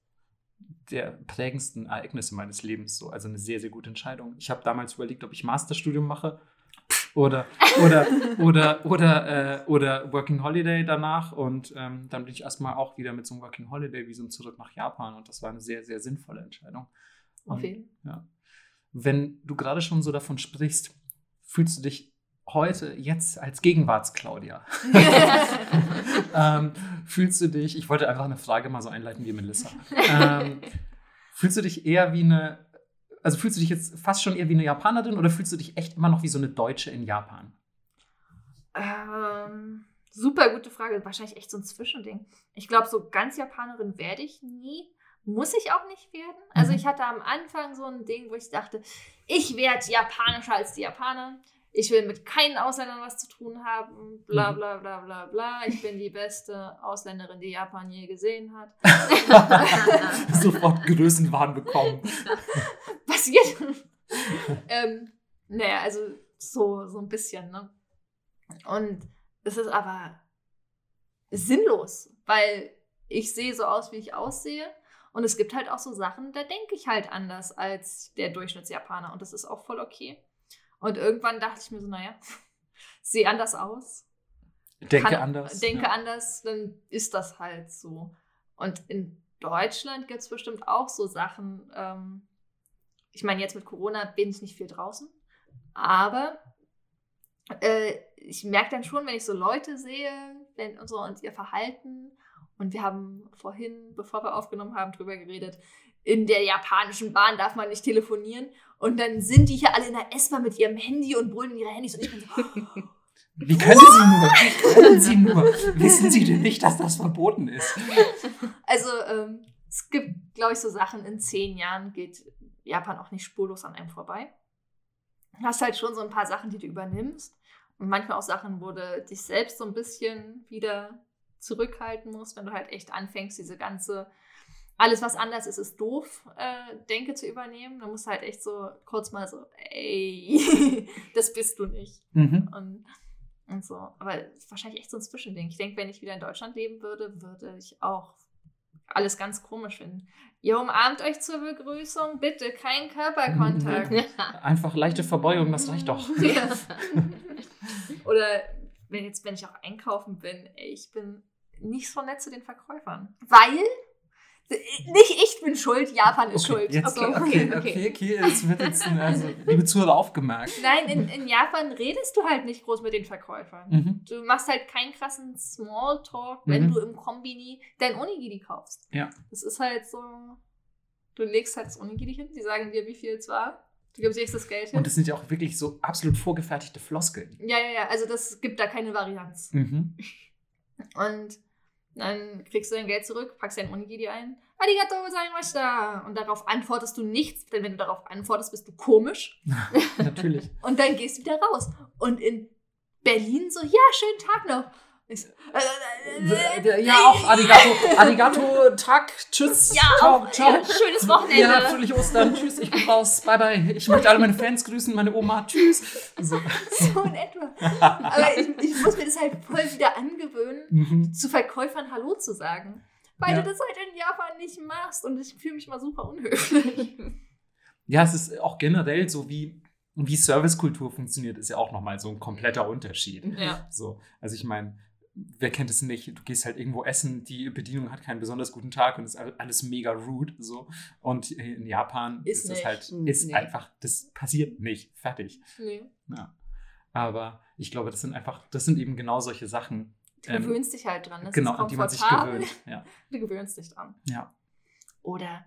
B: der prägendsten Ereignisse meines Lebens. So. Also eine sehr, sehr gute Entscheidung. Ich habe damals überlegt, ob ich Masterstudium mache oder, oder, oder, oder, äh, oder Working Holiday danach. Und ähm, dann bin ich erstmal auch wieder mit so einem Working Holiday-Visum zurück nach Japan. Und das war eine sehr, sehr sinnvolle Entscheidung.
C: Auf
B: Und
C: jeden
B: Ja. Wenn du gerade schon so davon sprichst, fühlst du dich heute, jetzt als Gegenwarts-Claudia? ähm, fühlst du dich, ich wollte einfach eine Frage mal so einleiten wie Melissa. Ähm, fühlst du dich eher wie eine, also fühlst du dich jetzt fast schon eher wie eine Japanerin oder fühlst du dich echt immer noch wie so eine Deutsche in Japan?
C: Ähm, super gute Frage. Wahrscheinlich echt so ein Zwischending. Ich glaube, so ganz Japanerin werde ich nie. Muss ich auch nicht werden. Also
B: Mhm.
C: ich hatte am Anfang so ein Ding, wo ich dachte, ich werde japanischer als die Japaner. Ich will mit keinen Ausländern was zu tun haben. Bla
B: Mhm.
C: bla bla bla bla. Ich bin die beste Ausländerin, die Japan je gesehen hat.
B: Sofort Größenwahn bekommen.
C: passiert. ähm, naja, also so, so ein bisschen, ne? Und es ist aber sinnlos, weil ich sehe so aus, wie ich aussehe. Und es gibt halt auch so Sachen, da denke ich halt anders als der Durchschnittsjapaner. Und das ist auch voll okay. Und irgendwann dachte ich mir so, naja, sehe anders aus.
B: Denke
C: kann-
B: anders.
C: Denke
B: ja.
C: anders, dann ist das halt so. Und in Deutschland gibt es bestimmt auch so Sachen. Ähm, ich meine, jetzt mit Corona bin ich nicht viel draußen, aber äh, ich merke dann schon, wenn ich so Leute sehe wenn, und, so, und ihr Verhalten. Und wir haben vorhin, bevor wir aufgenommen haben, drüber geredet. In der japanischen Bahn darf man nicht telefonieren. Und dann sind die hier alle in der S-Bahn mit ihrem Handy und brüllen in ihre Handys. Und ich bin so,
B: Wie können Sie nur? Wie können Sie nur? Wissen Sie denn nicht, dass das verboten ist?
C: Also, ähm, es gibt, glaube ich, so Sachen, in zehn Jahren geht Japan auch nicht spurlos an einem vorbei. Du hast halt schon so ein paar Sachen, die du übernimmst. Und manchmal auch Sachen, wo du dich selbst so ein bisschen wieder zurückhalten musst, wenn du halt echt anfängst, diese ganze, alles was anders ist, ist doof, äh, Denke zu übernehmen. Du musst halt echt so kurz mal so, ey, das bist du nicht.
B: Mhm.
C: Und, und so. Aber wahrscheinlich echt so ein Zwischending. Ich denke, wenn ich wieder in Deutschland leben würde, würde ich auch alles ganz komisch finden. Ihr umarmt euch zur Begrüßung, bitte kein Körperkontakt.
B: Einfach leichte Verbeugung, das reicht doch.
C: Ja. Oder wenn jetzt, wenn ich auch einkaufen bin, ey, ich bin nicht so nett zu den Verkäufern. Weil nicht ich bin schuld, Japan ist schuld.
B: Jetzt,
C: Okay.
B: okay, okay, okay, es wird jetzt, ein- also, liebe Zuhörer, aufgemerkt.
C: Nein, in, in Japan redest du halt nicht groß mit den Verkäufern.
B: Mhm.
C: Du machst halt keinen krassen Smalltalk, wenn
B: Mhm.
C: du im Kombini dein Onigiri kaufst.
B: Ja.
C: Das ist halt so, du legst halt das Onigiri hin, die sagen dir, wie viel es war. Du gibst jetzt das Geld hin.
B: Und das sind ja auch wirklich so absolut vorgefertigte Floskeln.
C: ja, ja, ja, also das gibt da keine Varianz.
B: Mhm.
C: Und dann kriegst du dein Geld zurück, packst dein Onigiri ein. Arigato gozaimashita. Und darauf antwortest du nichts, denn wenn du darauf antwortest, bist du komisch.
B: Natürlich.
C: Und dann gehst du wieder raus. Und in Berlin so, ja, schönen Tag noch. Ich äh, äh, äh,
B: Ja, auch Arigato, Arigato, Tag, tschüss.
A: Ja,
B: ciao,
A: auch,
B: ciao.
A: ja, schönes Wochenende.
B: Ja, fröhlich Ostern, tschüss, ich bin raus, bye bye. Ich möchte alle meine Fans grüßen, meine Oma, tschüss. So.
C: So in etwa. Aber ich, ich muss mir das halt voll wieder angewöhnen,
B: Mhm.
C: zu Verkäufern Hallo zu sagen. Weil
B: Ja.
C: du das halt in Japan nicht machst und ich fühle mich mal super unhöflich.
B: Ja, es ist auch generell so, wie, wie Servicekultur funktioniert, ist ja auch nochmal so ein kompletter Unterschied.
C: Ja.
B: So, also ich meine, wer kennt es nicht? Du gehst halt irgendwo essen, die Bedienung hat keinen besonders guten Tag und ist all- alles mega rude. So. Und in Japan
C: Ist
B: ist,
C: nicht.
B: halt,
A: Hm,
B: ist
A: nee.
B: einfach, das passiert nicht. Fertig.
C: Nee.
B: Ja. Aber ich glaube, das sind einfach, das sind eben genau solche Sachen.
C: Du
B: ähm,
C: gewöhnst dich halt dran. Das
B: genau,
C: ist
B: an die man sich gewöhnt. Ja.
C: Du gewöhnst dich dran.
B: ja.
C: Oder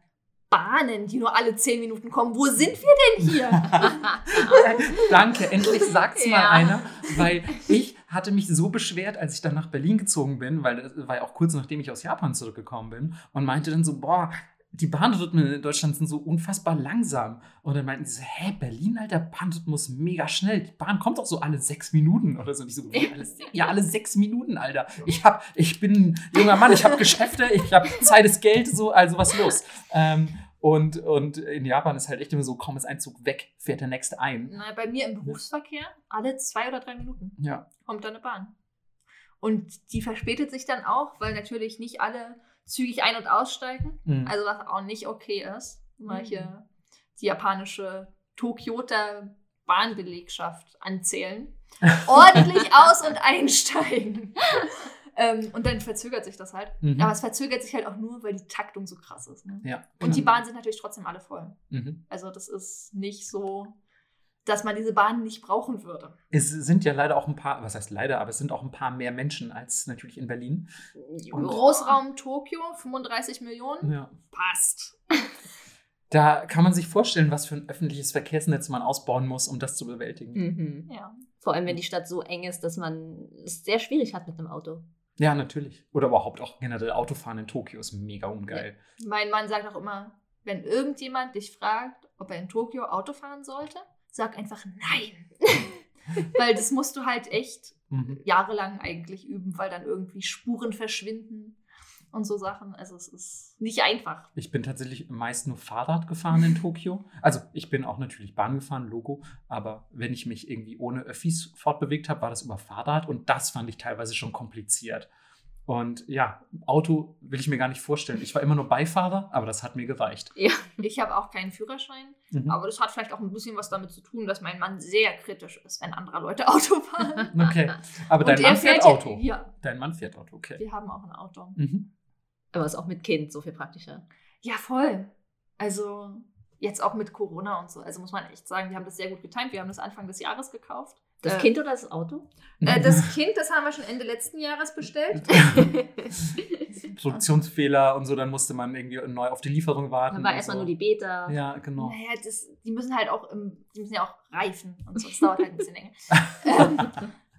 C: Bahnen, die nur alle zehn Minuten kommen. Wo sind wir denn hier?
B: Danke, endlich sagt's mal
A: Ja.
B: einer, weil ich hatte mich so beschwert, als ich dann nach Berlin gezogen bin, weil das war ja auch kurz nachdem ich aus Japan zurückgekommen bin und meinte dann so, boah, die Bahnrhythmen in Deutschland sind so unfassbar langsam. Und dann meinten sie so, hä, Berlin, Alter, Bahnrhythmus mega schnell. Die Bahn kommt doch so alle sechs Minuten oder so. Und ich so, alle, ja, alle sechs Minuten, Alter. Ich hab, ich bin ein junger Mann, ich habe Geschäfte, ich habe Zeit ist Geld, so, also was los. Ähm, und, und in Japan ist halt echt immer so, komm, ist ein Zug weg, fährt der nächste ein.
C: Na, bei mir im Berufsverkehr alle zwei oder drei Minuten
B: Ja.
C: kommt da eine Bahn. Und die verspätet sich dann auch, weil natürlich nicht alle zügig ein- und aussteigen.
B: Mhm.
C: Also was auch nicht okay ist, weil
A: Mhm.
C: hier die japanische Tokioter Bahnbelegschaft anzählen. Ordentlich aus- und einsteigen. Ähm, und dann verzögert sich das halt.
B: Mhm.
C: Aber es verzögert sich halt auch nur, weil die Taktung so krass ist. Ne?
B: ja.
C: Und die
B: genau.
C: Bahnen sind natürlich trotzdem alle voll.
B: Mhm.
C: Also das ist nicht so, dass man diese Bahnen nicht brauchen würde.
B: Es sind ja leider auch ein paar, was heißt leider, aber es sind auch ein paar mehr Menschen als natürlich in Berlin. Und-
C: Großraum Tokio, 35 Millionen,
B: Ja.
C: passt.
B: Da kann man sich vorstellen, was für ein öffentliches Verkehrsnetz man ausbauen muss, um das zu bewältigen.
A: Mhm.
C: Ja.
A: Vor allem, wenn die Stadt so eng ist, dass man es sehr schwierig hat mit einem Auto.
B: Ja, natürlich. Oder überhaupt auch generell Autofahren in Tokio ist mega ungeil.
C: Mein Mann sagt auch immer, wenn irgendjemand dich fragt, ob er in Tokio Auto fahren sollte, sag einfach nein. weil das musst du halt echt
B: Mhm.
C: jahrelang eigentlich üben, weil dann irgendwie Spuren verschwinden und so Sachen. Also es ist nicht einfach.
B: Ich bin tatsächlich meist nur Fahrrad gefahren in Tokio. Also ich bin auch natürlich Bahn gefahren, Logo. Aber wenn ich mich irgendwie ohne Öffis fortbewegt habe, war das über Fahrrad. Und das fand ich teilweise schon kompliziert. Und ja, Auto will ich mir gar nicht vorstellen. Ich war immer nur Beifahrer, aber das hat mir gereicht.
C: Ich habe auch keinen Führerschein,
B: Mhm.
C: aber das hat vielleicht auch ein bisschen was damit zu tun, dass mein Mann sehr kritisch ist, wenn andere Leute Auto fahren.
B: Okay. Aber dein Mann fährt
C: ja-
B: Auto.
C: Ja,
B: Dein Mann fährt Auto, okay.
C: wir haben auch ein Auto.
B: Mhm.
A: Aber ist auch mit Kind so viel praktischer.
C: Ja, voll. Also jetzt auch mit Corona und so. Also muss man echt sagen, wir haben das sehr gut getimt. Wir haben das Anfang des Jahres gekauft.
A: Das
C: Äh,
A: Kind oder das Auto?
C: Äh, das Kind, das haben wir schon Ende letzten Jahres bestellt.
B: Produktionsfehler und so, dann musste man irgendwie neu auf die Lieferung warten.
A: Dann war erstmal
B: so.
A: nur die Beta.
B: Ja, genau.
C: Naja, das, die müssen halt auch, im, die müssen ja auch reifen und so. Das dauert halt ein bisschen länger. ähm,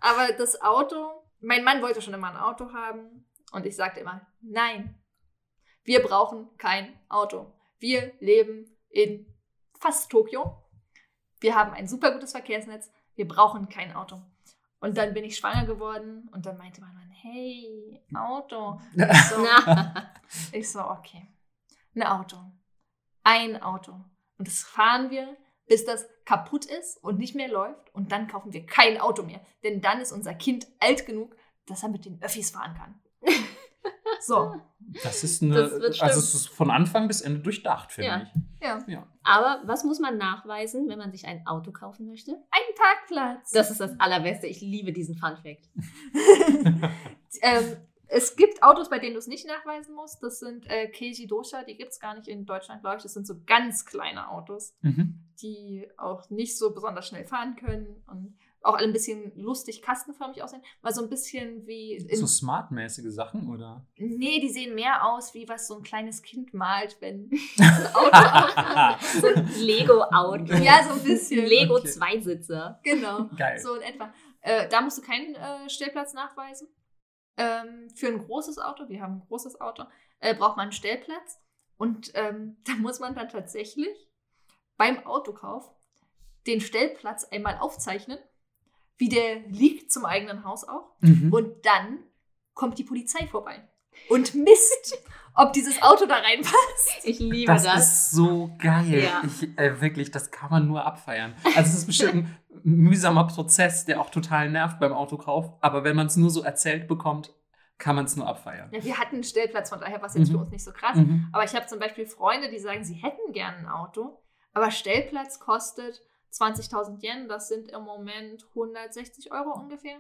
C: aber das Auto, mein Mann wollte schon immer ein Auto haben und ich sagte immer, nein, wir brauchen kein Auto. Wir leben in fast Tokio. Wir haben ein super gutes Verkehrsnetz. Wir brauchen kein Auto. Und dann bin ich schwanger geworden und dann meinte mein Mann, hey, Auto. Ich so, ich so, okay. Ein Auto. Ein Auto. Und das fahren wir, bis das kaputt ist und nicht mehr läuft. Und dann kaufen wir kein Auto mehr. Denn dann ist unser Kind alt genug, dass er mit den Öffis fahren kann. So,
B: Das ist eine,
A: Das
B: also es ist von Anfang bis Ende durchdacht, finde
A: Ja.
B: ich.
C: ja.
B: Ja.
A: aber was muss man nachweisen, wenn man sich ein Auto kaufen möchte?
C: Ein Parkplatz.
A: Das ist das Allerbeste. Ich liebe diesen Fun Fact.
C: ähm, es gibt Autos, bei denen du es nicht nachweisen musst. Das sind äh, Keiji Dosha, die gibt es gar nicht in Deutschland, glaube ich. Das sind so ganz kleine Autos,
B: Mhm.
C: die auch nicht so besonders schnell fahren können und auch alle ein bisschen lustig kastenförmig aussehen. Weil so ein bisschen wie. In,
B: So smartmäßige Sachen, oder?
C: nee, die sehen mehr aus, wie was so ein kleines Kind malt, wenn ein Auto.
A: So ein Lego-Auto.
C: Ja, so ein bisschen.
A: Lego
B: Okay.
A: Zweisitzer.
C: Genau.
B: Geil.
C: So in etwa. Äh, da musst du keinen äh, Stellplatz nachweisen. Ähm, für ein großes Auto, wir haben ein großes Auto, äh, braucht man einen Stellplatz. Und ähm, da muss man dann tatsächlich beim Autokauf den Stellplatz einmal aufzeichnen, wie der liegt zum eigenen Haus auch.
B: Mhm.
C: Und dann kommt die Polizei vorbei und misst, ob dieses Auto da reinpasst.
A: Ich liebe
B: das,
A: das.
B: ist so geil.
A: Ja.
B: Ich, äh, wirklich, das kann man nur abfeiern. Also es ist bestimmt ein mühsamer Prozess, der auch total nervt beim Autokauf. Aber wenn man es nur so erzählt bekommt, kann man es nur abfeiern.
C: Ja, wir hatten einen Stellplatz, von daher war es jetzt
B: Mhm.
C: für uns nicht so krass.
B: Mhm.
C: Aber ich habe zum Beispiel Freunde, die sagen, sie hätten gerne ein Auto, aber Stellplatz kostet 20.000 Yen, das sind im Moment 160 Euro ungefähr.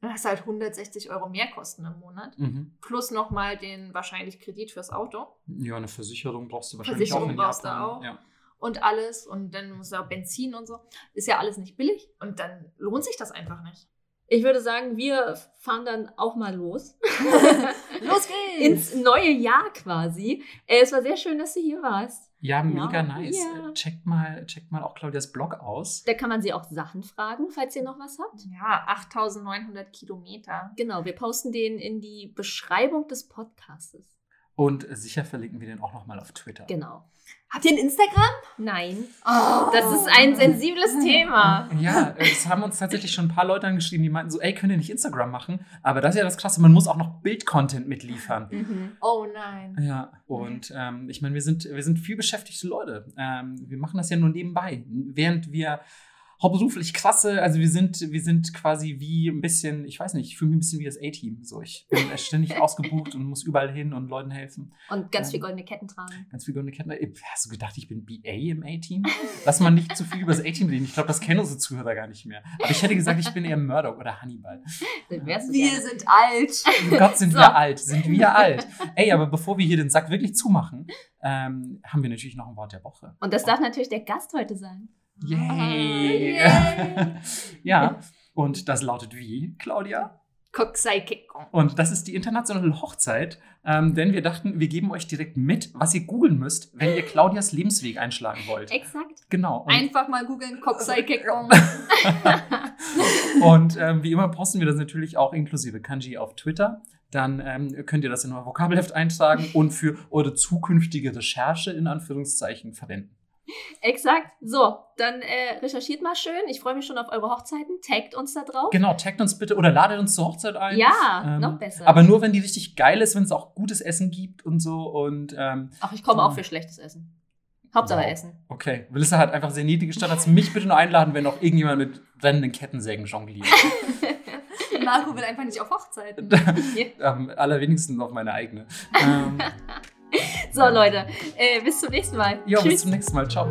C: Dann hast du halt 160 Euro mehr Kosten im Monat.
B: Mhm.
C: Plus nochmal den wahrscheinlich Kredit fürs Auto.
B: Ja, eine Versicherung brauchst du wahrscheinlich
C: Versicherung
B: auch in
C: brauchst du
B: Japan.
C: auch.
B: Ja.
C: und alles und dann muss ja auch Benzin und so. Ist ja alles nicht billig und dann lohnt sich das einfach nicht.
A: Ich würde sagen, wir fahren dann auch mal los.
C: Los geht's!
A: Ins neue Jahr quasi. Äh, es war sehr schön, dass du hier warst.
B: Ja, mega
A: Ja.
B: nice.
A: Ja.
B: Äh, Checkt mal, checkt mal auch Claudias Blog aus.
A: Da kann man sie auch Sachen fragen, falls ihr noch was habt.
C: Ja, 8900 Kilometer.
A: Genau, wir posten den in die Beschreibung des Podcastes.
B: Und sicher verlinken wir den auch nochmal auf Twitter.
A: Genau.
C: Habt ihr ein Instagram?
A: Nein,
C: Oh.
A: das ist ein sensibles Thema.
B: Ja, es haben uns tatsächlich schon ein paar Leute angeschrieben, die meinten so, ey, könnt ihr nicht Instagram machen? Aber das ist ja das Krasse, man muss auch noch Bild-Content mitliefern.
A: Mhm.
C: Oh nein.
B: Ja, und ähm, ich meine, wir sind, wir sind viel beschäftigte Leute. Ähm, wir machen das ja nur nebenbei. Während wir hauptberuflich krasse, also wir sind, wir sind quasi wie ein bisschen, ich weiß nicht, ich fühle mich ein bisschen wie das A-Team. So, ich bin ständig ausgebucht und muss überall hin und Leuten helfen.
A: Und ganz viel
B: Ähm.
A: goldene Ketten tragen.
B: Ganz viel goldene Ketten. Ey, Hast du gedacht, ich bin BA im A-Team? Lass mal nicht zu viel über das A-Team reden. Ich glaube, das kennen unsere Zuhörer gar nicht mehr. Aber ich hätte gesagt, ich bin eher Murdoch oder Hannibal.
C: Wir
A: gerne.
C: sind alt.
B: Gott, sind
A: So.
B: wir alt, sind wir alt. Ey, aber bevor wir hier den Sack wirklich zumachen, ähm, haben wir natürlich noch ein Wort der Woche.
A: Und das darf natürlich der Gast heute sein.
B: Yay!
C: Yay.
B: ja, und das lautet wie, Claudia? Und das ist die internationale Hochzeit, ähm, denn wir dachten, wir geben euch direkt mit, was ihr googeln müsst, wenn ihr Claudias Lebensweg einschlagen wollt.
A: Exakt.
B: Genau. Und,
C: Einfach mal googeln Koksai Kekon.
B: und ähm, wie immer posten wir das natürlich auch inklusive Kanji auf Twitter. Dann ähm, könnt ihr das in euer Vokabelheft eintragen und für eure zukünftige Recherche in Anführungszeichen verwenden.
A: Exakt. So, dann äh, recherchiert mal schön. Ich freue mich schon auf eure Hochzeiten. Taggt uns da drauf.
B: Genau, taggt uns bitte oder ladet uns zur Hochzeit ein.
A: Ja,
B: Ähm,
A: noch besser.
B: Aber nur, wenn die richtig geil ist, wenn es auch gutes Essen gibt und so. Und ähm,
A: Ach, ich komme auch für schlechtes Essen. Hauptsache
B: Wow.
A: Essen.
B: okay, Melissa hat einfach sehr niedrige Standards. Mich bitte nur einladen, wenn noch irgendjemand mit brennenden Kettensägen jongliert.
C: Marco will einfach nicht auf Hochzeiten.
B: Am allerwenigsten auf meine eigene. Ähm,
A: So, Leute, äh, bis zum nächsten Mal.
B: ja,
A: Tschüss.
B: bis zum nächsten Mal. Ciao.